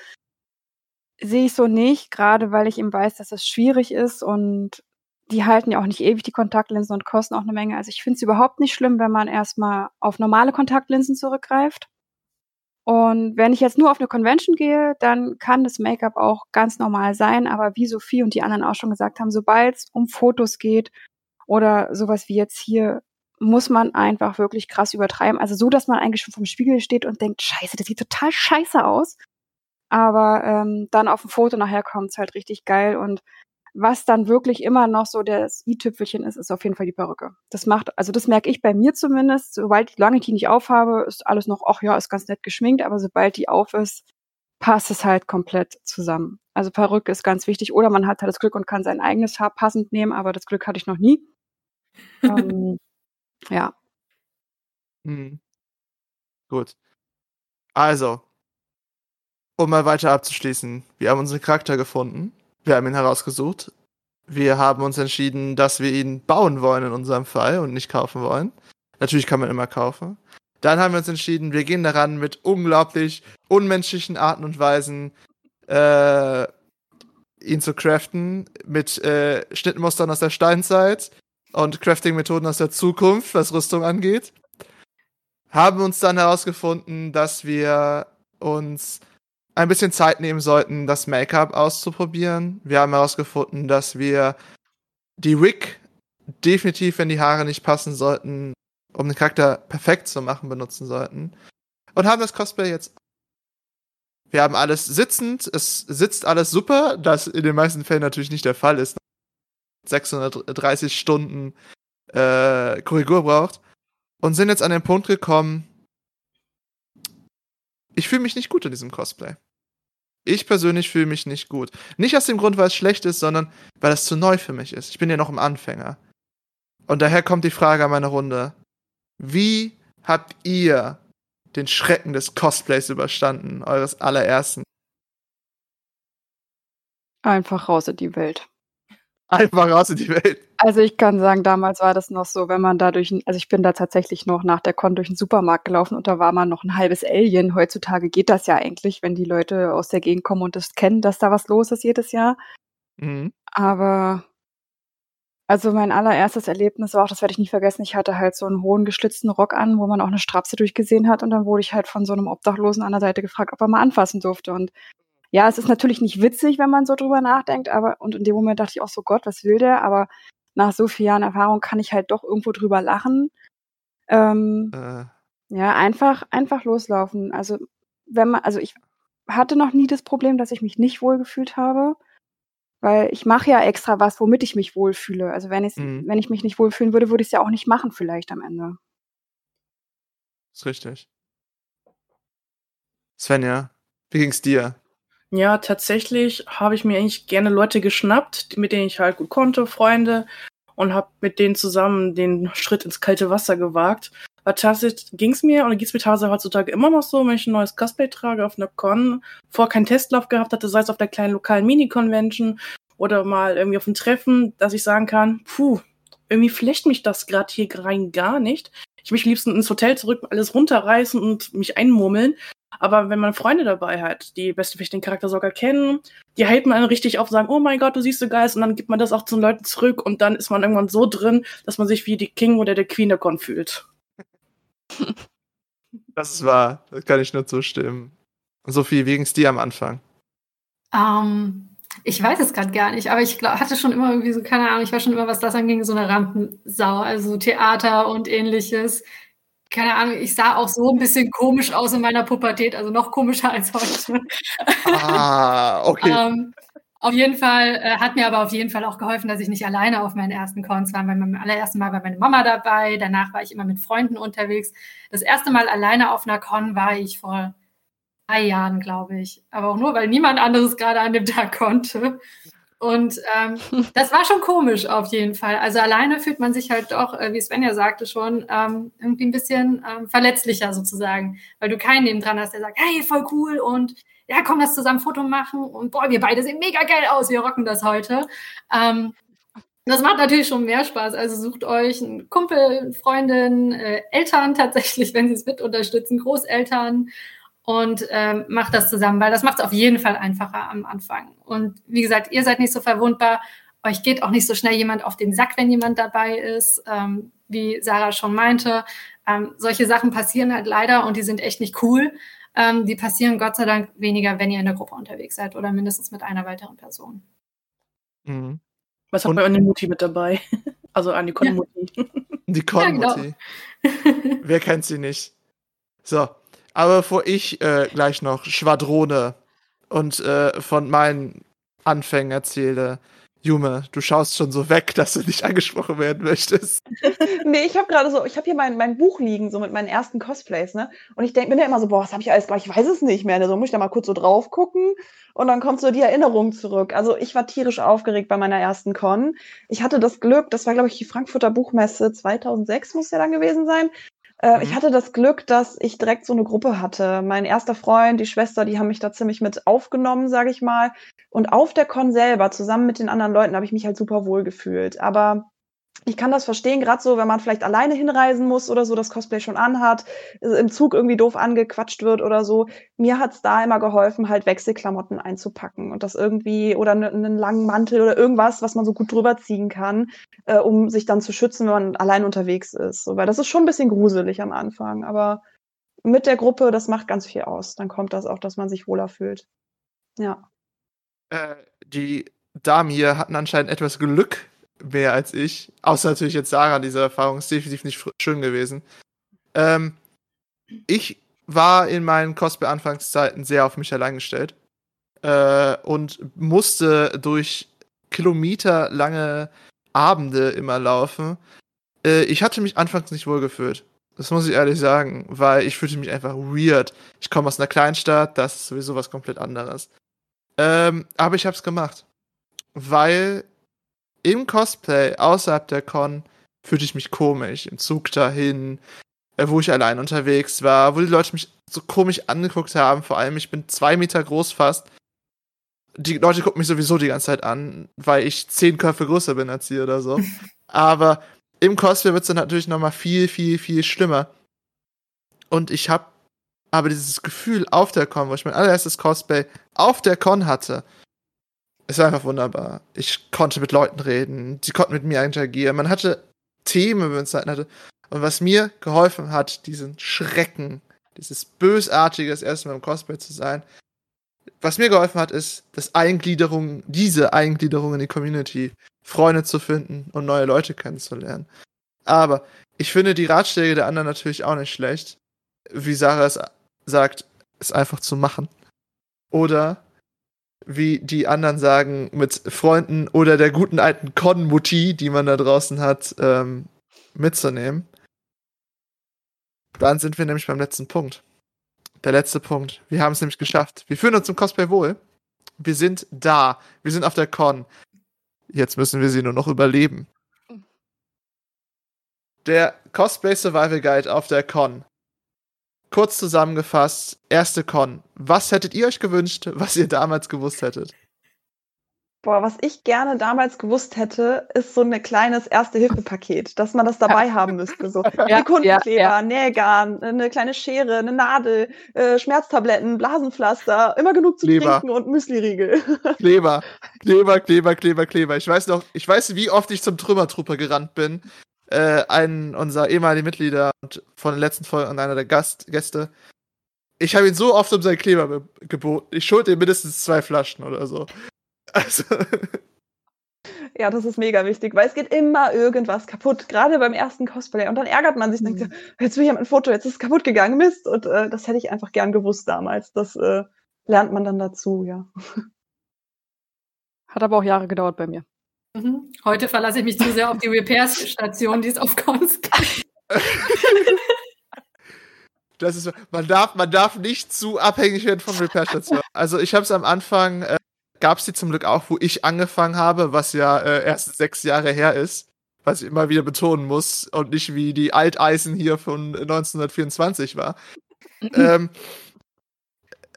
Speaker 6: Sehe ich so nicht, gerade weil ich eben weiß, dass das schwierig ist und die halten ja auch nicht ewig die Kontaktlinsen und kosten auch eine Menge. Also ich finde es überhaupt nicht schlimm, wenn man erstmal auf normale Kontaktlinsen zurückgreift. Und wenn ich jetzt nur auf eine Convention gehe, dann kann das Make-up auch ganz normal sein. Aber wie Sophie und die anderen auch schon gesagt haben, sobald es um Fotos geht oder sowas wie jetzt hier, muss man einfach wirklich krass übertreiben. Also so, dass man eigentlich schon vom Spiegel steht und denkt, scheiße, das sieht total scheiße aus. Aber ähm, dann auf dem Foto nachher kommt es halt richtig geil. Und was dann wirklich immer noch so das i-Tüpfelchen ist, ist auf jeden Fall die Perücke. Das macht, also das merke ich bei mir zumindest, sobald ich lange die nicht aufhabe, ist alles noch, ach ja, ist ganz nett geschminkt, aber sobald die auf ist, passt es halt komplett zusammen. Also Perücke ist ganz wichtig. Oder man hat halt das Glück und kann sein eigenes Haar passend nehmen, aber das Glück hatte ich noch nie. <laughs> ähm, ja.
Speaker 3: Hm. Gut. Also, um mal weiter abzuschließen, wir haben unseren Charakter gefunden. Wir haben ihn herausgesucht. Wir haben uns entschieden, dass wir ihn bauen wollen in unserem Fall und nicht kaufen wollen. Natürlich kann man immer kaufen. Dann haben wir uns entschieden, wir gehen daran mit unglaublich unmenschlichen Arten und Weisen, äh, ihn zu craften, mit äh, Schnittmustern aus der Steinzeit und Crafting-Methoden aus der Zukunft, was Rüstung angeht. Haben uns dann herausgefunden, dass wir uns ein bisschen Zeit nehmen sollten, das Make-up auszuprobieren. Wir haben herausgefunden, dass wir die Wig definitiv, wenn die Haare nicht passen sollten, um den Charakter perfekt zu machen, benutzen sollten. Und haben das Cosplay jetzt. Wir haben alles sitzend, es sitzt alles super, das in den meisten Fällen natürlich nicht der Fall ist. 630 Stunden äh, Korrigur braucht. Und sind jetzt an den Punkt gekommen, ich fühle mich nicht gut in diesem Cosplay. Ich persönlich fühle mich nicht gut. Nicht aus dem Grund, weil es schlecht ist, sondern weil es zu neu für mich ist. Ich bin ja noch im Anfänger. Und daher kommt die Frage an meine Runde. Wie habt ihr den Schrecken des Cosplays überstanden, eures allerersten?
Speaker 6: Einfach raus in die Welt.
Speaker 3: Einfach raus in die Welt.
Speaker 6: Also ich kann sagen, damals war das noch so, wenn man da durch, also ich bin da tatsächlich noch nach der Con durch den Supermarkt gelaufen und da war man noch ein halbes Alien. Heutzutage geht das ja eigentlich, wenn die Leute aus der Gegend kommen und das kennen, dass da was los ist jedes Jahr. Mhm. Aber also mein allererstes Erlebnis war auch, das werde ich nicht vergessen, ich hatte halt so einen hohen geschlitzten Rock an, wo man auch eine Strapse durchgesehen hat und dann wurde ich halt von so einem Obdachlosen an der Seite gefragt, ob er mal anfassen durfte und ja, es ist natürlich nicht witzig, wenn man so drüber nachdenkt, aber und in dem Moment dachte ich auch so, Gott, was will der? Aber nach so vielen Jahren Erfahrung kann ich halt doch irgendwo drüber lachen. Ähm, äh. Ja, einfach, einfach loslaufen. Also, wenn man, also ich hatte noch nie das Problem, dass ich mich nicht wohlgefühlt habe, weil ich mache ja extra was, womit ich mich wohlfühle. Also wenn ich, mhm. wenn ich mich nicht wohlfühlen würde, würde ich es ja auch nicht machen, vielleicht am Ende.
Speaker 3: ist richtig. Svenja, wie ging's dir?
Speaker 1: Ja, tatsächlich habe ich mir eigentlich gerne Leute geschnappt, mit denen ich halt gut konnte, Freunde, und habe mit denen zusammen den Schritt ins kalte Wasser gewagt. Aber tatsächlich ging es mir oder geht es mir teilweise heutzutage immer noch so, wenn ich ein neues Cosplay trage auf einer Con, vor keinen Testlauf gehabt hatte, sei es auf der kleinen lokalen Mini-Convention oder mal irgendwie auf einem Treffen, dass ich sagen kann, puh, irgendwie flecht mich das gerade hier rein gar nicht. Ich möchte liebsten ins Hotel zurück, alles runterreißen und mich einmurmeln. Aber wenn man Freunde dabei hat, die beste vielleicht den Charakter sogar kennen, die halten man richtig auf, sagen, oh mein Gott, du siehst so geil aus, und dann gibt man das auch zu den Leuten zurück und dann ist man irgendwann so drin, dass man sich wie die King oder der Queen der Con fühlt. <laughs>
Speaker 3: Das ist wahr, das kann ich nur zustimmen. Sophie, wie ging's dir am Anfang?
Speaker 5: Um, ähm, ich weiß es gerade gar nicht, aber ich glaub, hatte schon immer irgendwie so, keine Ahnung, ich war schon immer, was das anging, so eine Rampensau, also Theater und ähnliches keine Ahnung, ich sah auch so ein bisschen komisch aus in meiner Pubertät, also noch komischer als heute.
Speaker 3: Ah, okay.
Speaker 5: ähm, auf jeden Fall äh, hat mir aber auf jeden Fall auch geholfen, dass ich nicht alleine auf meinen ersten Cons war. Beim allerersten Mal war meine Mama dabei, danach war ich immer mit Freunden unterwegs. Das erste Mal alleine auf einer Con war ich vor drei Jahren, glaube ich. Aber auch nur, weil niemand anderes gerade an dem Tag konnte. Und ähm, <laughs> das war schon komisch auf jeden Fall. Also alleine fühlt man sich halt doch, äh, wie Svenja sagte schon, ähm, irgendwie ein bisschen ähm, verletzlicher sozusagen, weil du keinen neben dran hast, der sagt, hey, voll cool und ja, komm, lass zusammen Foto machen und boah, wir beide sehen mega geil aus, wir rocken das heute. Ähm, das macht natürlich schon mehr Spaß. Also sucht euch einen Kumpel, Freundin, äh, Eltern tatsächlich, <laughs> wenn sie es mit unterstützen, Großeltern und ähm, macht das zusammen, weil das macht es auf jeden Fall einfacher am Anfang. Und wie gesagt, ihr seid nicht so verwundbar. Euch geht auch nicht so schnell jemand auf den Sack, wenn jemand dabei ist. Ähm, wie Sarah schon meinte, ähm, solche Sachen passieren halt leider und die sind echt nicht cool. Ähm, die passieren Gott sei Dank weniger, wenn ihr in der Gruppe unterwegs seid oder mindestens mit einer weiteren Person.
Speaker 1: Mhm. Was hat man Mutti mit dabei? <laughs> Also an die Konmutti.
Speaker 3: Ja. Die Konmutti. <laughs> Ja, genau. Wer kennt sie nicht? So, aber bevor ich äh, gleich noch Schwadrone und äh, von meinen Anfängen erzähle, Jume, du schaust schon so weg, dass du nicht angesprochen werden möchtest. <laughs>
Speaker 4: nee, ich habe gerade so, ich habe hier mein, mein Buch liegen, so mit meinen ersten Cosplays, ne? Und ich denk, bin ja immer so, boah, was habe ich alles gemacht? Ich weiß es nicht mehr. Ne? So muss ich da mal kurz so drauf gucken und dann kommt so die Erinnerung zurück. Also ich war tierisch aufgeregt bei meiner ersten Con. Ich hatte das Glück, das war, glaube ich, die Frankfurter Buchmesse 2006 muss ja dann gewesen sein. Äh, mhm. Ich hatte das Glück, dass ich direkt so eine Gruppe hatte. Mein erster Freund, die Schwester, die haben mich da ziemlich mit aufgenommen, sage ich mal. Und auf der Con selber, zusammen mit den anderen Leuten, habe ich mich halt super wohl gefühlt. Aber ich kann das verstehen, gerade so, wenn man vielleicht alleine hinreisen muss oder so, das Cosplay schon anhat, im Zug irgendwie doof angequatscht wird oder so. Mir hat's da immer geholfen, halt Wechselklamotten einzupacken und das irgendwie oder einen langen Mantel oder irgendwas, was man so gut drüber ziehen kann, äh, um sich dann zu schützen, wenn man allein unterwegs ist. So, weil das ist schon ein bisschen gruselig am Anfang, aber mit der Gruppe, das macht ganz viel aus. Dann kommt das auch, dass man sich wohler fühlt. Ja.
Speaker 3: Äh, die Damen hier hatten anscheinend etwas Glück mehr als ich. Außer natürlich jetzt Sarah, diese Erfahrung ist definitiv nicht schön gewesen. Ähm, ich war in meinen Cosplay-Anfangszeiten sehr auf mich allein gestellt äh, und musste durch kilometerlange Abende immer laufen. Äh, ich hatte mich anfangs nicht wohl gefühlt. Das muss ich ehrlich sagen, weil ich fühlte mich einfach weird. Ich komme aus einer Kleinstadt, das ist sowieso was komplett anderes. Ähm, aber ich habe es gemacht, weil im Cosplay außerhalb der Con fühlte ich mich komisch. Im Zug dahin, äh, wo ich allein unterwegs war, wo die Leute mich so komisch angeguckt haben. Vor allem, ich bin zwei Meter groß fast. Die Leute gucken mich sowieso die ganze Zeit an, weil ich zehn Köpfe größer bin als sie oder so. <laughs> Aber im Cosplay wird es dann natürlich nochmal viel, viel, viel schlimmer. Und ich habe aber dieses Gefühl auf der Con, wo ich mein allererstes Cosplay auf der Con hatte, es war einfach wunderbar. Ich konnte mit Leuten reden, sie konnten mit mir interagieren. Man hatte Themen, wenn man Zeit hatte. Und was mir geholfen hat, diesen Schrecken, dieses Bösartige, erstmal im Cosplay zu sein, was mir geholfen hat, ist, dass Eingliederung, diese Eingliederung in die Community, Freunde zu finden und neue Leute kennenzulernen. Aber ich finde die Ratschläge der anderen natürlich auch nicht schlecht. Wie Sarah es sagt, es einfach zu machen. Oder wie die anderen sagen, mit Freunden oder der guten alten Con-Mutti, die man da draußen hat, ähm, mitzunehmen. Dann sind wir nämlich beim letzten Punkt. Der letzte Punkt. Wir haben es nämlich geschafft. Wir fühlen uns im Cosplay wohl. Wir sind da. Wir sind auf der Con. Jetzt müssen wir sie nur noch überleben. Der Cosplay Survival Guide auf der Con kurz zusammengefasst, erste Con. Was hättet ihr euch gewünscht, was ihr damals gewusst hättet?
Speaker 4: Boah, was ich gerne damals gewusst hätte, ist so ein kleines Erste-Hilfe-Paket, dass man das dabei haben müsste. So <laughs> ja, Sekundenkleber, ja, ja. Nähgarn, eine kleine Schere, eine Nadel, äh, Schmerztabletten, Blasenpflaster, immer genug zu Kleber. trinken und Müsliriegel. <laughs>
Speaker 3: Kleber, Kleber, Kleber, Kleber, Kleber. Ich weiß noch, ich weiß, wie oft ich zum Trümmertruppe gerannt bin, äh, einen unserer ehemaligen Mitglieder und von den letzten Folgen und einer der Gast Gäste. Ich habe ihn so oft um seinen Kleber geboten. Ich schulde ihm mindestens zwei Flaschen oder so. <laughs> Also.
Speaker 4: Ja, das ist mega wichtig, weil es geht immer irgendwas kaputt, gerade beim ersten Cosplay. Und dann ärgert man sich, mhm. denkt, jetzt will ich ein Foto, jetzt ist es kaputt gegangen, Mist. Und äh, das hätte ich einfach gern gewusst damals. Das äh, lernt man dann dazu, ja.
Speaker 6: Hat aber auch Jahre gedauert bei mir.
Speaker 5: Mhm. Heute verlasse ich mich zu sehr auf die Repair-Station, die es auf gibt. <laughs>
Speaker 3: Das ist, man darf, man darf nicht zu abhängig werden von Repair-Stationen. Also ich habe es am Anfang äh, gab es die zum Glück auch, wo ich angefangen habe, was ja äh, erst sechs Jahre her ist, was ich immer wieder betonen muss und nicht wie die Alteisen hier von 1924 war. ähm,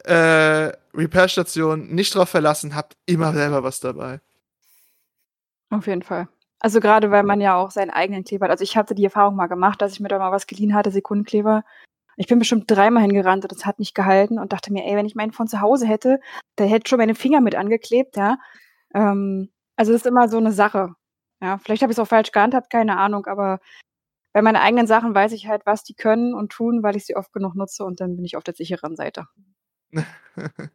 Speaker 3: äh, Repair-Station nicht drauf verlassen, habt immer selber was dabei.
Speaker 6: Auf jeden Fall. Also gerade weil man ja auch seinen eigenen Kleber hat. Also ich hatte die Erfahrung mal gemacht, dass ich mir da mal was geliehen hatte, Sekundenkleber. Ich bin bestimmt dreimal hingerannt und es hat nicht gehalten und dachte mir, ey, wenn ich meinen von zu Hause hätte, der hätte schon meine Finger mit angeklebt, ja. Ähm, also das ist immer so eine Sache. Ja, vielleicht habe ich es auch falsch gehandhabt, keine Ahnung, aber bei meinen eigenen Sachen weiß ich halt, was die können und tun, weil ich sie oft genug nutze und dann bin ich auf der sicheren Seite. <laughs>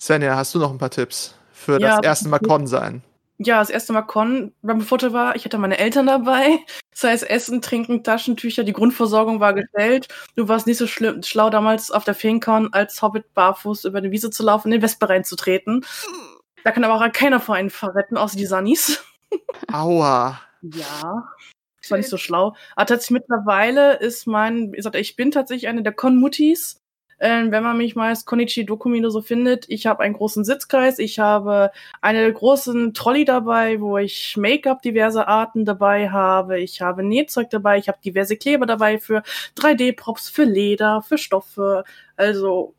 Speaker 3: Svenja, hast du noch ein paar Tipps für ja, das erste Mal Con sein?
Speaker 1: Ja, das erste Mal Con beim Foto war, ich hatte meine Eltern dabei. <laughs> Das heißt, Essen, Trinken, Taschentücher, die Grundversorgung war gestellt. Du warst nicht so schlimm, schlau damals auf der Feencon als Hobbit barfuß über die Wiese zu laufen, in den Wespe reinzutreten. Da kann aber auch keiner vor einen verretten, außer die Sunnies. <laughs>
Speaker 3: Aua.
Speaker 1: Ja. Das war nicht so schlau. Aber tatsächlich mittlerweile ist mein, ich, ich bin tatsächlich eine der Con-Muttis. Ähm, wenn man mich mal als Konichi Dokumino so findet, ich habe einen großen Sitzkreis, ich habe einen großen Trolley dabei, wo ich Make-up diverse Arten dabei habe, ich habe Nähzeug dabei, ich habe diverse Kleber dabei für 3D-Props, für Leder, für Stoffe, also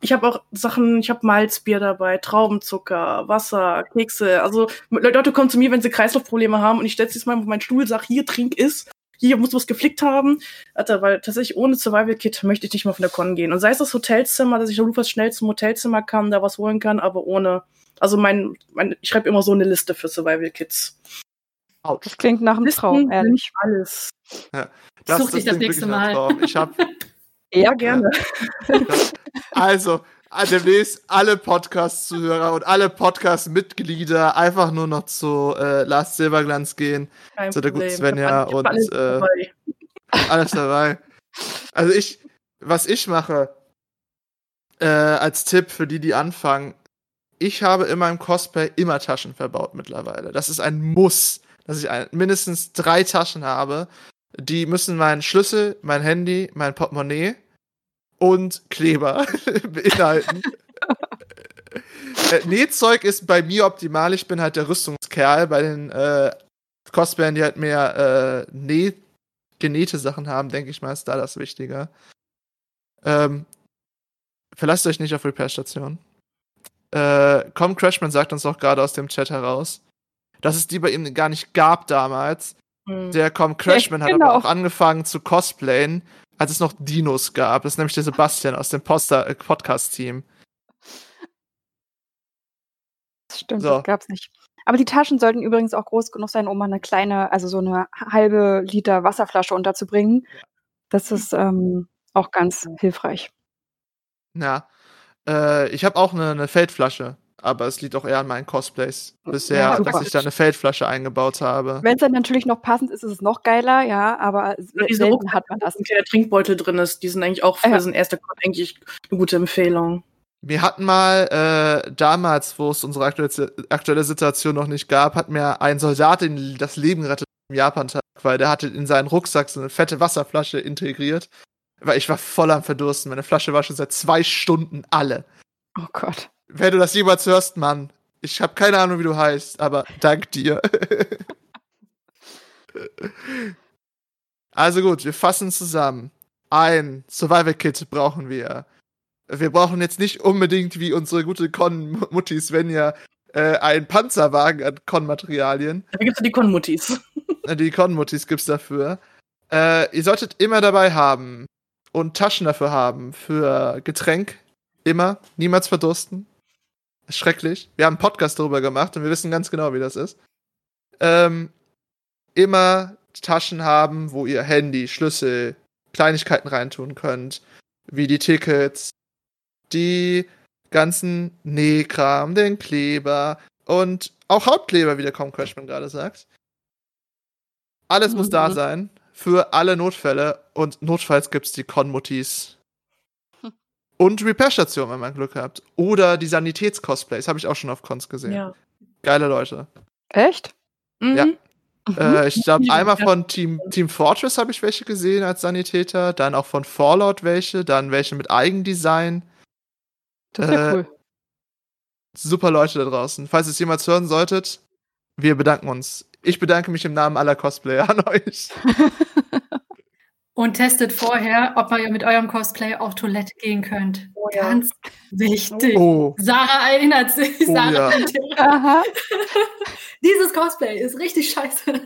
Speaker 1: ich habe auch Sachen, ich habe Malzbier dabei, Traubenzucker, Wasser, Kekse. Also Leute kommen zu mir, wenn sie Kreislaufprobleme haben und ich stelle jetzt mal auf meinen Stuhl, sag hier trink ist hier muss was geflickt haben. Alter, weil tatsächlich ohne Survival Kit möchte ich nicht mal von der Con gehen. Und sei es das Hotelzimmer, dass ich Rufus schnell zum Hotelzimmer kann, da was holen kann, aber ohne. Also mein, mein ich schreibe immer so eine Liste für Survival Kits.
Speaker 6: Das klingt nach einem Traum, ehrlich.
Speaker 1: Alles.
Speaker 5: Ja, das, Such dich das, das nächste Mal.
Speaker 3: Ich hab, <laughs>
Speaker 1: ja, gerne.
Speaker 3: Also, demnächst alle Podcast-Zuhörer und alle Podcast-Mitglieder einfach nur noch zu äh, Last Silberglanz gehen, Kein zu der guten Svenja und alles, äh, dabei. alles dabei. Also ich, was ich mache, äh, als Tipp für die, die anfangen, ich habe in meinem Cosplay immer Taschen verbaut mittlerweile. Das ist ein Muss, dass ich ein, mindestens drei Taschen habe. Die müssen meinen Schlüssel, mein Handy, mein Portemonnaie und Kleber <laughs> beinhalten. <laughs> äh, Nähzeug ist bei mir optimal. Ich bin halt der Rüstungskerl. Bei den äh, Cosplayern, die halt mehr äh, Näh genähte Sachen haben, denke ich mal, ist da das Wichtige. Ähm, verlasst euch nicht auf Repair-Stationen. Äh, Com Crashman sagt uns auch gerade aus dem Chat heraus, dass es die bei ihm gar nicht gab damals. Hm. Der Com Crashman ja, genau. hat aber auch angefangen zu cosplayen als es noch Dinos gab. Das ist nämlich der Sebastian aus dem Poster äh, Podcast-Team.
Speaker 6: Das stimmt, so. das gab's nicht. Aber die Taschen sollten übrigens auch groß genug sein, um mal eine kleine, also so eine halbe Liter Wasserflasche unterzubringen. Das ist ähm, auch ganz hilfreich.
Speaker 3: Ja. Äh, ich habe auch eine, eine Feldflasche aber es liegt auch eher an meinen Cosplays bisher, ja, dass ich da eine Feldflasche eingebaut habe.
Speaker 6: Wenn es dann natürlich noch passend ist, ist es noch geiler, ja, aber
Speaker 1: ja, diese selten hat man das. Der Trinkbeutel drin ist, die sind eigentlich auch für ja. so ein erster Con eigentlich eine gute Empfehlung.
Speaker 3: Wir hatten mal äh, damals, wo es unsere aktuelle, aktuelle Situation noch nicht gab, hat mir ein Soldat in das Leben gerettet im Japan-Tag, weil der hatte in seinen Rucksack so eine fette Wasserflasche integriert. Weil ich war voll am Verdursten. Meine Flasche war schon seit zwei Stunden alle.
Speaker 6: Oh Gott.
Speaker 3: Wenn du das jemals hörst, Mann, ich habe keine Ahnung, wie du heißt, aber dank dir. <laughs> also gut, wir fassen zusammen. Ein Survival Kit brauchen wir. Wir brauchen jetzt nicht unbedingt wie unsere gute Con-Mutti Svenja äh, einen Panzerwagen an Con-Materialien.
Speaker 1: Da gibt's die Con-Muttis. <laughs>
Speaker 3: die Con-Muttis gibt's dafür. Äh, ihr solltet immer dabei haben und Taschen dafür haben für Getränk. Immer. Niemals verdursten schrecklich. Wir haben einen Podcast darüber gemacht und wir wissen ganz genau, wie das ist. Ähm, immer Taschen haben, wo ihr Handy, Schlüssel, Kleinigkeiten reintun könnt, wie die Tickets, die ganzen Nähkram, den Kleber und auch Hauptkleber, wie der Com Crashman gerade sagt. Alles muss da mhm. sein für alle Notfälle und notfalls gibt's die Konmutis und Repair-Station, wenn man Glück hat. Oder die Sanitäts-Cosplays, habe ich auch schon auf Cons gesehen. Ja. Geile Leute.
Speaker 6: Echt?
Speaker 3: Mhm. Ja. <laughs> Äh, ich glaube, einmal von Team, Team Fortress habe ich welche gesehen als Sanitäter, dann auch von Fallout welche, dann welche mit Eigendesign.
Speaker 6: Das ist ja äh, cool.
Speaker 3: super Leute da draußen. Falls ihr es jemals hören solltet, wir bedanken uns. Ich bedanke mich im Namen aller Cosplayer an <laughs> euch. <laughs>
Speaker 5: Und testet vorher, ob ihr mit eurem Cosplay auf Toilette gehen könnt.
Speaker 1: Oh ja.
Speaker 5: Ganz wichtig.
Speaker 3: Oh,
Speaker 5: Sarah erinnert sich.
Speaker 3: Oh
Speaker 5: Sarah
Speaker 3: ja. <laughs>
Speaker 5: Dieses Cosplay ist richtig scheiße. <laughs>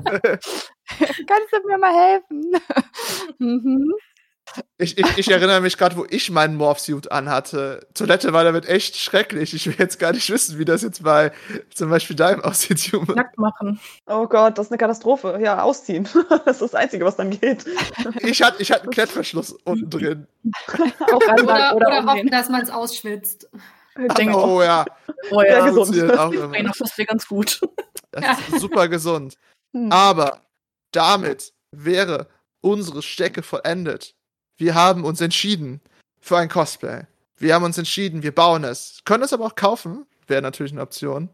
Speaker 6: Kannst du mir mal helfen? <laughs> mhm.
Speaker 3: Ich, ich, ich erinnere mich gerade, wo ich meinen Morphsuit anhatte. Toilette war damit echt schrecklich. Ich will jetzt gar nicht wissen, wie das jetzt bei zum Beispiel deinem <laughs> aussieht, Junge.
Speaker 1: Nackt machen.
Speaker 4: Oh Gott, das ist eine Katastrophe. Ja, ausziehen. <laughs> Das ist das Einzige, was dann geht.
Speaker 3: Ich hatte ich hatte einen Klettverschluss unten drin.
Speaker 6: Auch
Speaker 5: Oder,
Speaker 6: oder,
Speaker 5: oder, hoffen, dass man es ausschwitzt.
Speaker 1: denke
Speaker 3: Oh ja,
Speaker 1: Oh
Speaker 4: Sehr
Speaker 1: ja,
Speaker 4: gesund.
Speaker 3: immer.
Speaker 1: bringe das wäre ganz gut.
Speaker 3: Das ist super gesund.
Speaker 4: Hm.
Speaker 3: Aber damit wäre unsere Stecke vollendet. Wir haben uns entschieden für ein Cosplay. Wir haben uns entschieden, wir bauen es. Können es aber auch kaufen, wäre natürlich eine Option.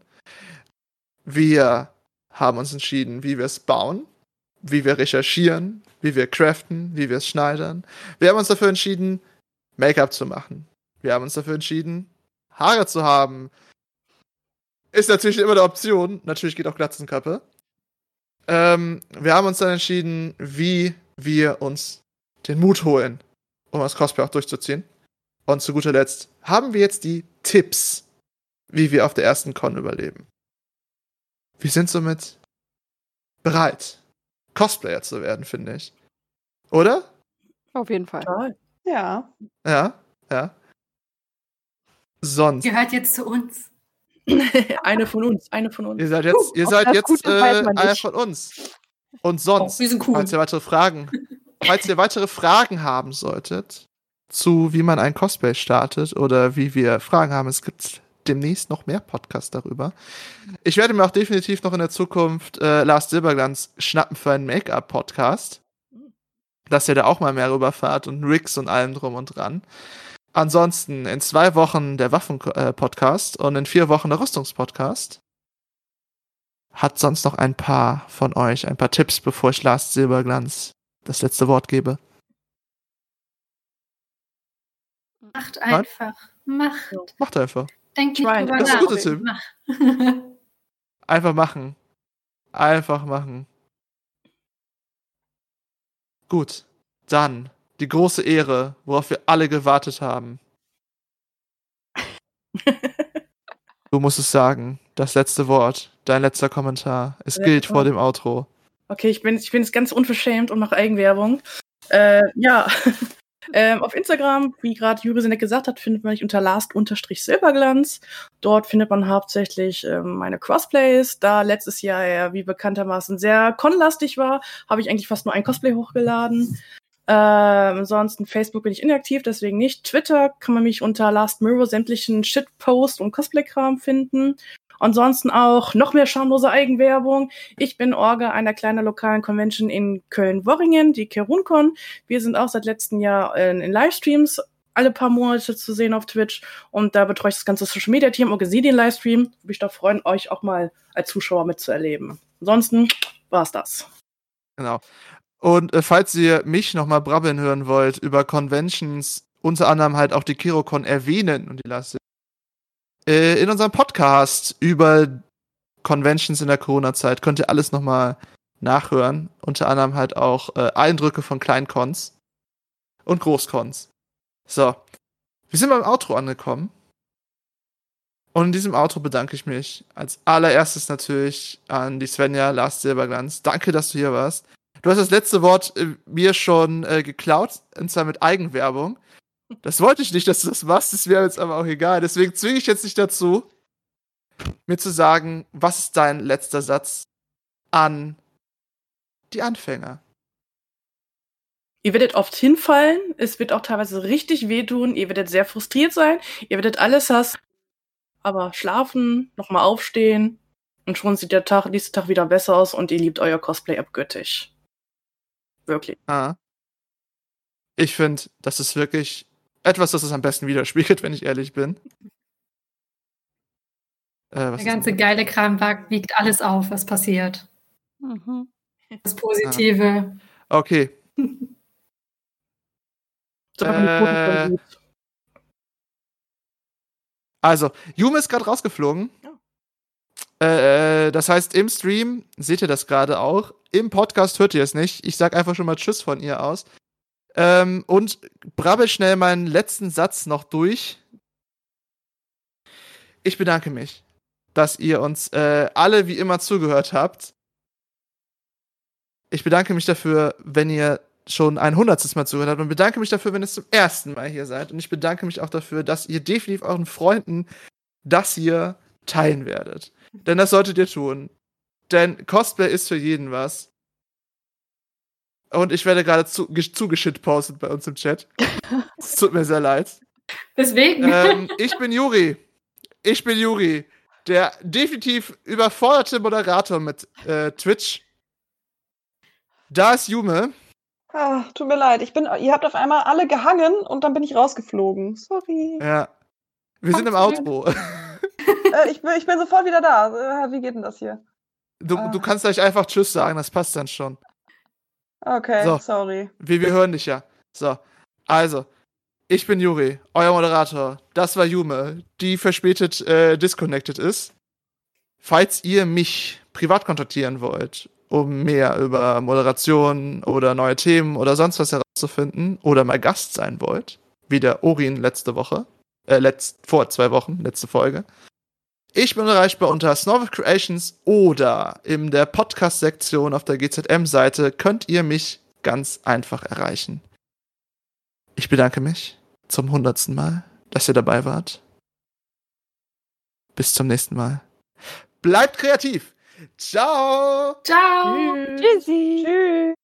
Speaker 3: Wir haben uns entschieden, wie wir es bauen, wie wir recherchieren, wie wir craften, wie wir es schneidern. Wir haben uns dafür entschieden, Make-up zu machen. Wir haben uns dafür entschieden, Haare zu haben. Ist natürlich immer eine Option. Natürlich geht auch Glatzenkappe. Ähm, wir haben uns dann entschieden, wie wir uns den Mut holen, um das Cosplay auch durchzuziehen. Und zu guter Letzt haben wir jetzt die Tipps, wie wir auf der ersten Con überleben. Wir sind somit bereit, Cosplayer zu werden, finde ich. Oder?
Speaker 6: Auf jeden Fall.
Speaker 4: Ja.
Speaker 3: Ja, ja. Sonst.
Speaker 5: Gehört jetzt zu uns. <laughs>
Speaker 1: eine von uns, eine von uns.
Speaker 3: Ihr seid jetzt, ihr seid jetzt äh, einer von uns. Und sonst,
Speaker 5: Oh, wir sind cool.
Speaker 3: falls ihr weitere Fragen, falls ihr weitere Fragen haben solltet zu, wie man ein Cosplay startet oder wie wir Fragen haben, es gibt demnächst noch mehr Podcasts darüber. Ich werde mir auch definitiv noch in der Zukunft äh, Lars Silberglanz schnappen für einen Make-up-Podcast, dass ihr da auch mal mehr rüberfahrt und Rigs und allem drum und dran. Ansonsten in zwei Wochen der Waffen-Podcast und in vier Wochen der Rüstungspodcast. Hat sonst noch ein paar von euch ein paar Tipps, bevor ich Lars Silberglanz das letzte Wort gebe?
Speaker 5: Macht einfach. Macht.
Speaker 3: Macht einfach.
Speaker 5: Denkt nicht drüber
Speaker 3: Das ist ein guter Tipp. <laughs> Einfach machen. Einfach machen. Gut. Dann die große Ehre, worauf wir alle gewartet haben. <laughs> Du musst es sagen. Das letzte Wort. Dein letzter Kommentar. Es gilt vor dem Outro.
Speaker 1: Okay, ich bin, ich bin jetzt ganz unverschämt und mache Eigenwerbung. Äh, ja, <laughs> ähm, auf Instagram, wie gerade Juri Sinek gesagt hat, findet man mich unter last-silberglanz. Dort findet man hauptsächlich ähm, meine Crossplays. Da letztes Jahr ja, wie bekanntermaßen sehr conlastig war, habe ich eigentlich fast nur ein Cosplay hochgeladen. Ähm, ansonsten Facebook bin ich inaktiv, deswegen nicht. Twitter kann man mich unter Last Mirror sämtlichen Shitpost und Cosplay-Kram finden. Ansonsten auch noch mehr schamlose Eigenwerbung. Ich bin Orga einer kleinen lokalen Convention in Köln-Worringen, die KerunCon. Wir sind auch seit letztem Jahr in, in Livestreams alle paar Monate zu sehen auf Twitch und da betreue ich das ganze Social Media Team, organisiere den Livestream. Würde mich da freuen, euch auch mal als Zuschauer mitzuerleben. Ansonsten war's das.
Speaker 3: Genau. Und äh, falls ihr mich nochmal brabbeln hören wollt über Conventions, unter anderem halt auch die KiroCon erwähnen und die Last äh, in unserem Podcast über Conventions in der Corona-Zeit könnt ihr alles nochmal nachhören. Unter anderem halt auch äh, Eindrücke von Kleincons und Großcons. So, wir sind beim Outro angekommen. Und in diesem Outro bedanke ich mich als allererstes natürlich an die Svenja Lars Silberglanz. Danke, dass du hier warst. Du hast das letzte Wort äh, mir schon äh, geklaut, und zwar mit Eigenwerbung. Das wollte ich nicht, dass du das machst, das wäre jetzt aber auch egal. Deswegen zwinge ich jetzt nicht dazu, mir zu sagen, was ist dein letzter Satz an die Anfänger?
Speaker 1: Ihr werdet oft hinfallen, es wird auch teilweise richtig wehtun, ihr werdet sehr frustriert sein, ihr werdet alles hassen, aber schlafen, nochmal aufstehen und schon sieht der Tag, nächste Tag wieder besser aus und ihr liebt euer Cosplay abgöttisch. Wirklich.
Speaker 3: Ah. Ich finde, das ist wirklich etwas, das es am besten widerspiegelt, wenn ich ehrlich bin. Äh, was
Speaker 5: Der ganze geile Kram wiegt alles auf, was passiert.
Speaker 6: Mhm.
Speaker 5: Das Positive.
Speaker 3: Okay.
Speaker 1: Einfach eine
Speaker 3: Äh,
Speaker 1: Quote von gut.
Speaker 3: Also, Yume ist gerade rausgeflogen. Äh, äh, das heißt, im Stream seht ihr das gerade auch. Im Podcast hört ihr es nicht. Ich sag einfach schon mal Tschüss von ihr aus. Ähm, und brabbel schnell meinen letzten Satz noch durch. Ich bedanke mich, dass ihr uns äh, alle wie immer zugehört habt. Ich bedanke mich dafür, wenn ihr schon ein hundertstes Mal zugehört habt und bedanke mich dafür, wenn ihr zum ersten Mal hier seid. Und ich bedanke mich auch dafür, dass ihr definitiv euren Freunden das hier teilen werdet. Denn das solltet ihr tun. Denn Cosplay ist für jeden was. Und ich werde gerade zu, zugeschitpostet bei uns im Chat. Es tut mir sehr leid.
Speaker 5: Deswegen.
Speaker 3: Ähm, <laughs> ich bin Juri. Ich bin Juri. Der definitiv überforderte Moderator mit äh, Twitch. Da ist Jume.
Speaker 4: Ah, tut mir leid. Ich bin, ihr habt auf einmal alle gehangen und dann bin ich rausgeflogen. Sorry.
Speaker 3: Ja. Wir sind im Outro. <laughs>
Speaker 4: äh, ich, bin, ich bin sofort wieder da. Äh, wie geht denn das hier?
Speaker 3: Du,
Speaker 4: Ah.
Speaker 3: du kannst gleich einfach Tschüss sagen, das passt dann schon.
Speaker 4: Okay,
Speaker 3: So.
Speaker 4: sorry.
Speaker 3: Wir, wir hören dich ja. So. Also, ich bin Juri, euer Moderator. Das war Jume, die verspätet äh, disconnected ist. Falls ihr mich privat kontaktieren wollt, um mehr über Moderation oder neue Themen oder sonst was herauszufinden oder mal Gast sein wollt, wie der Orin letzte Woche, äh, letzt, vor zwei Wochen, letzte Folge. Ich bin erreichbar unter Snow Creations oder in der Podcast-Sektion auf der GZM-Seite könnt ihr mich ganz einfach erreichen. Ich bedanke mich zum hundertsten Mal, dass ihr dabei wart. Bis zum nächsten Mal. Bleibt kreativ. Ciao.
Speaker 5: Ciao.
Speaker 6: Tschüssi.
Speaker 4: Tschüss.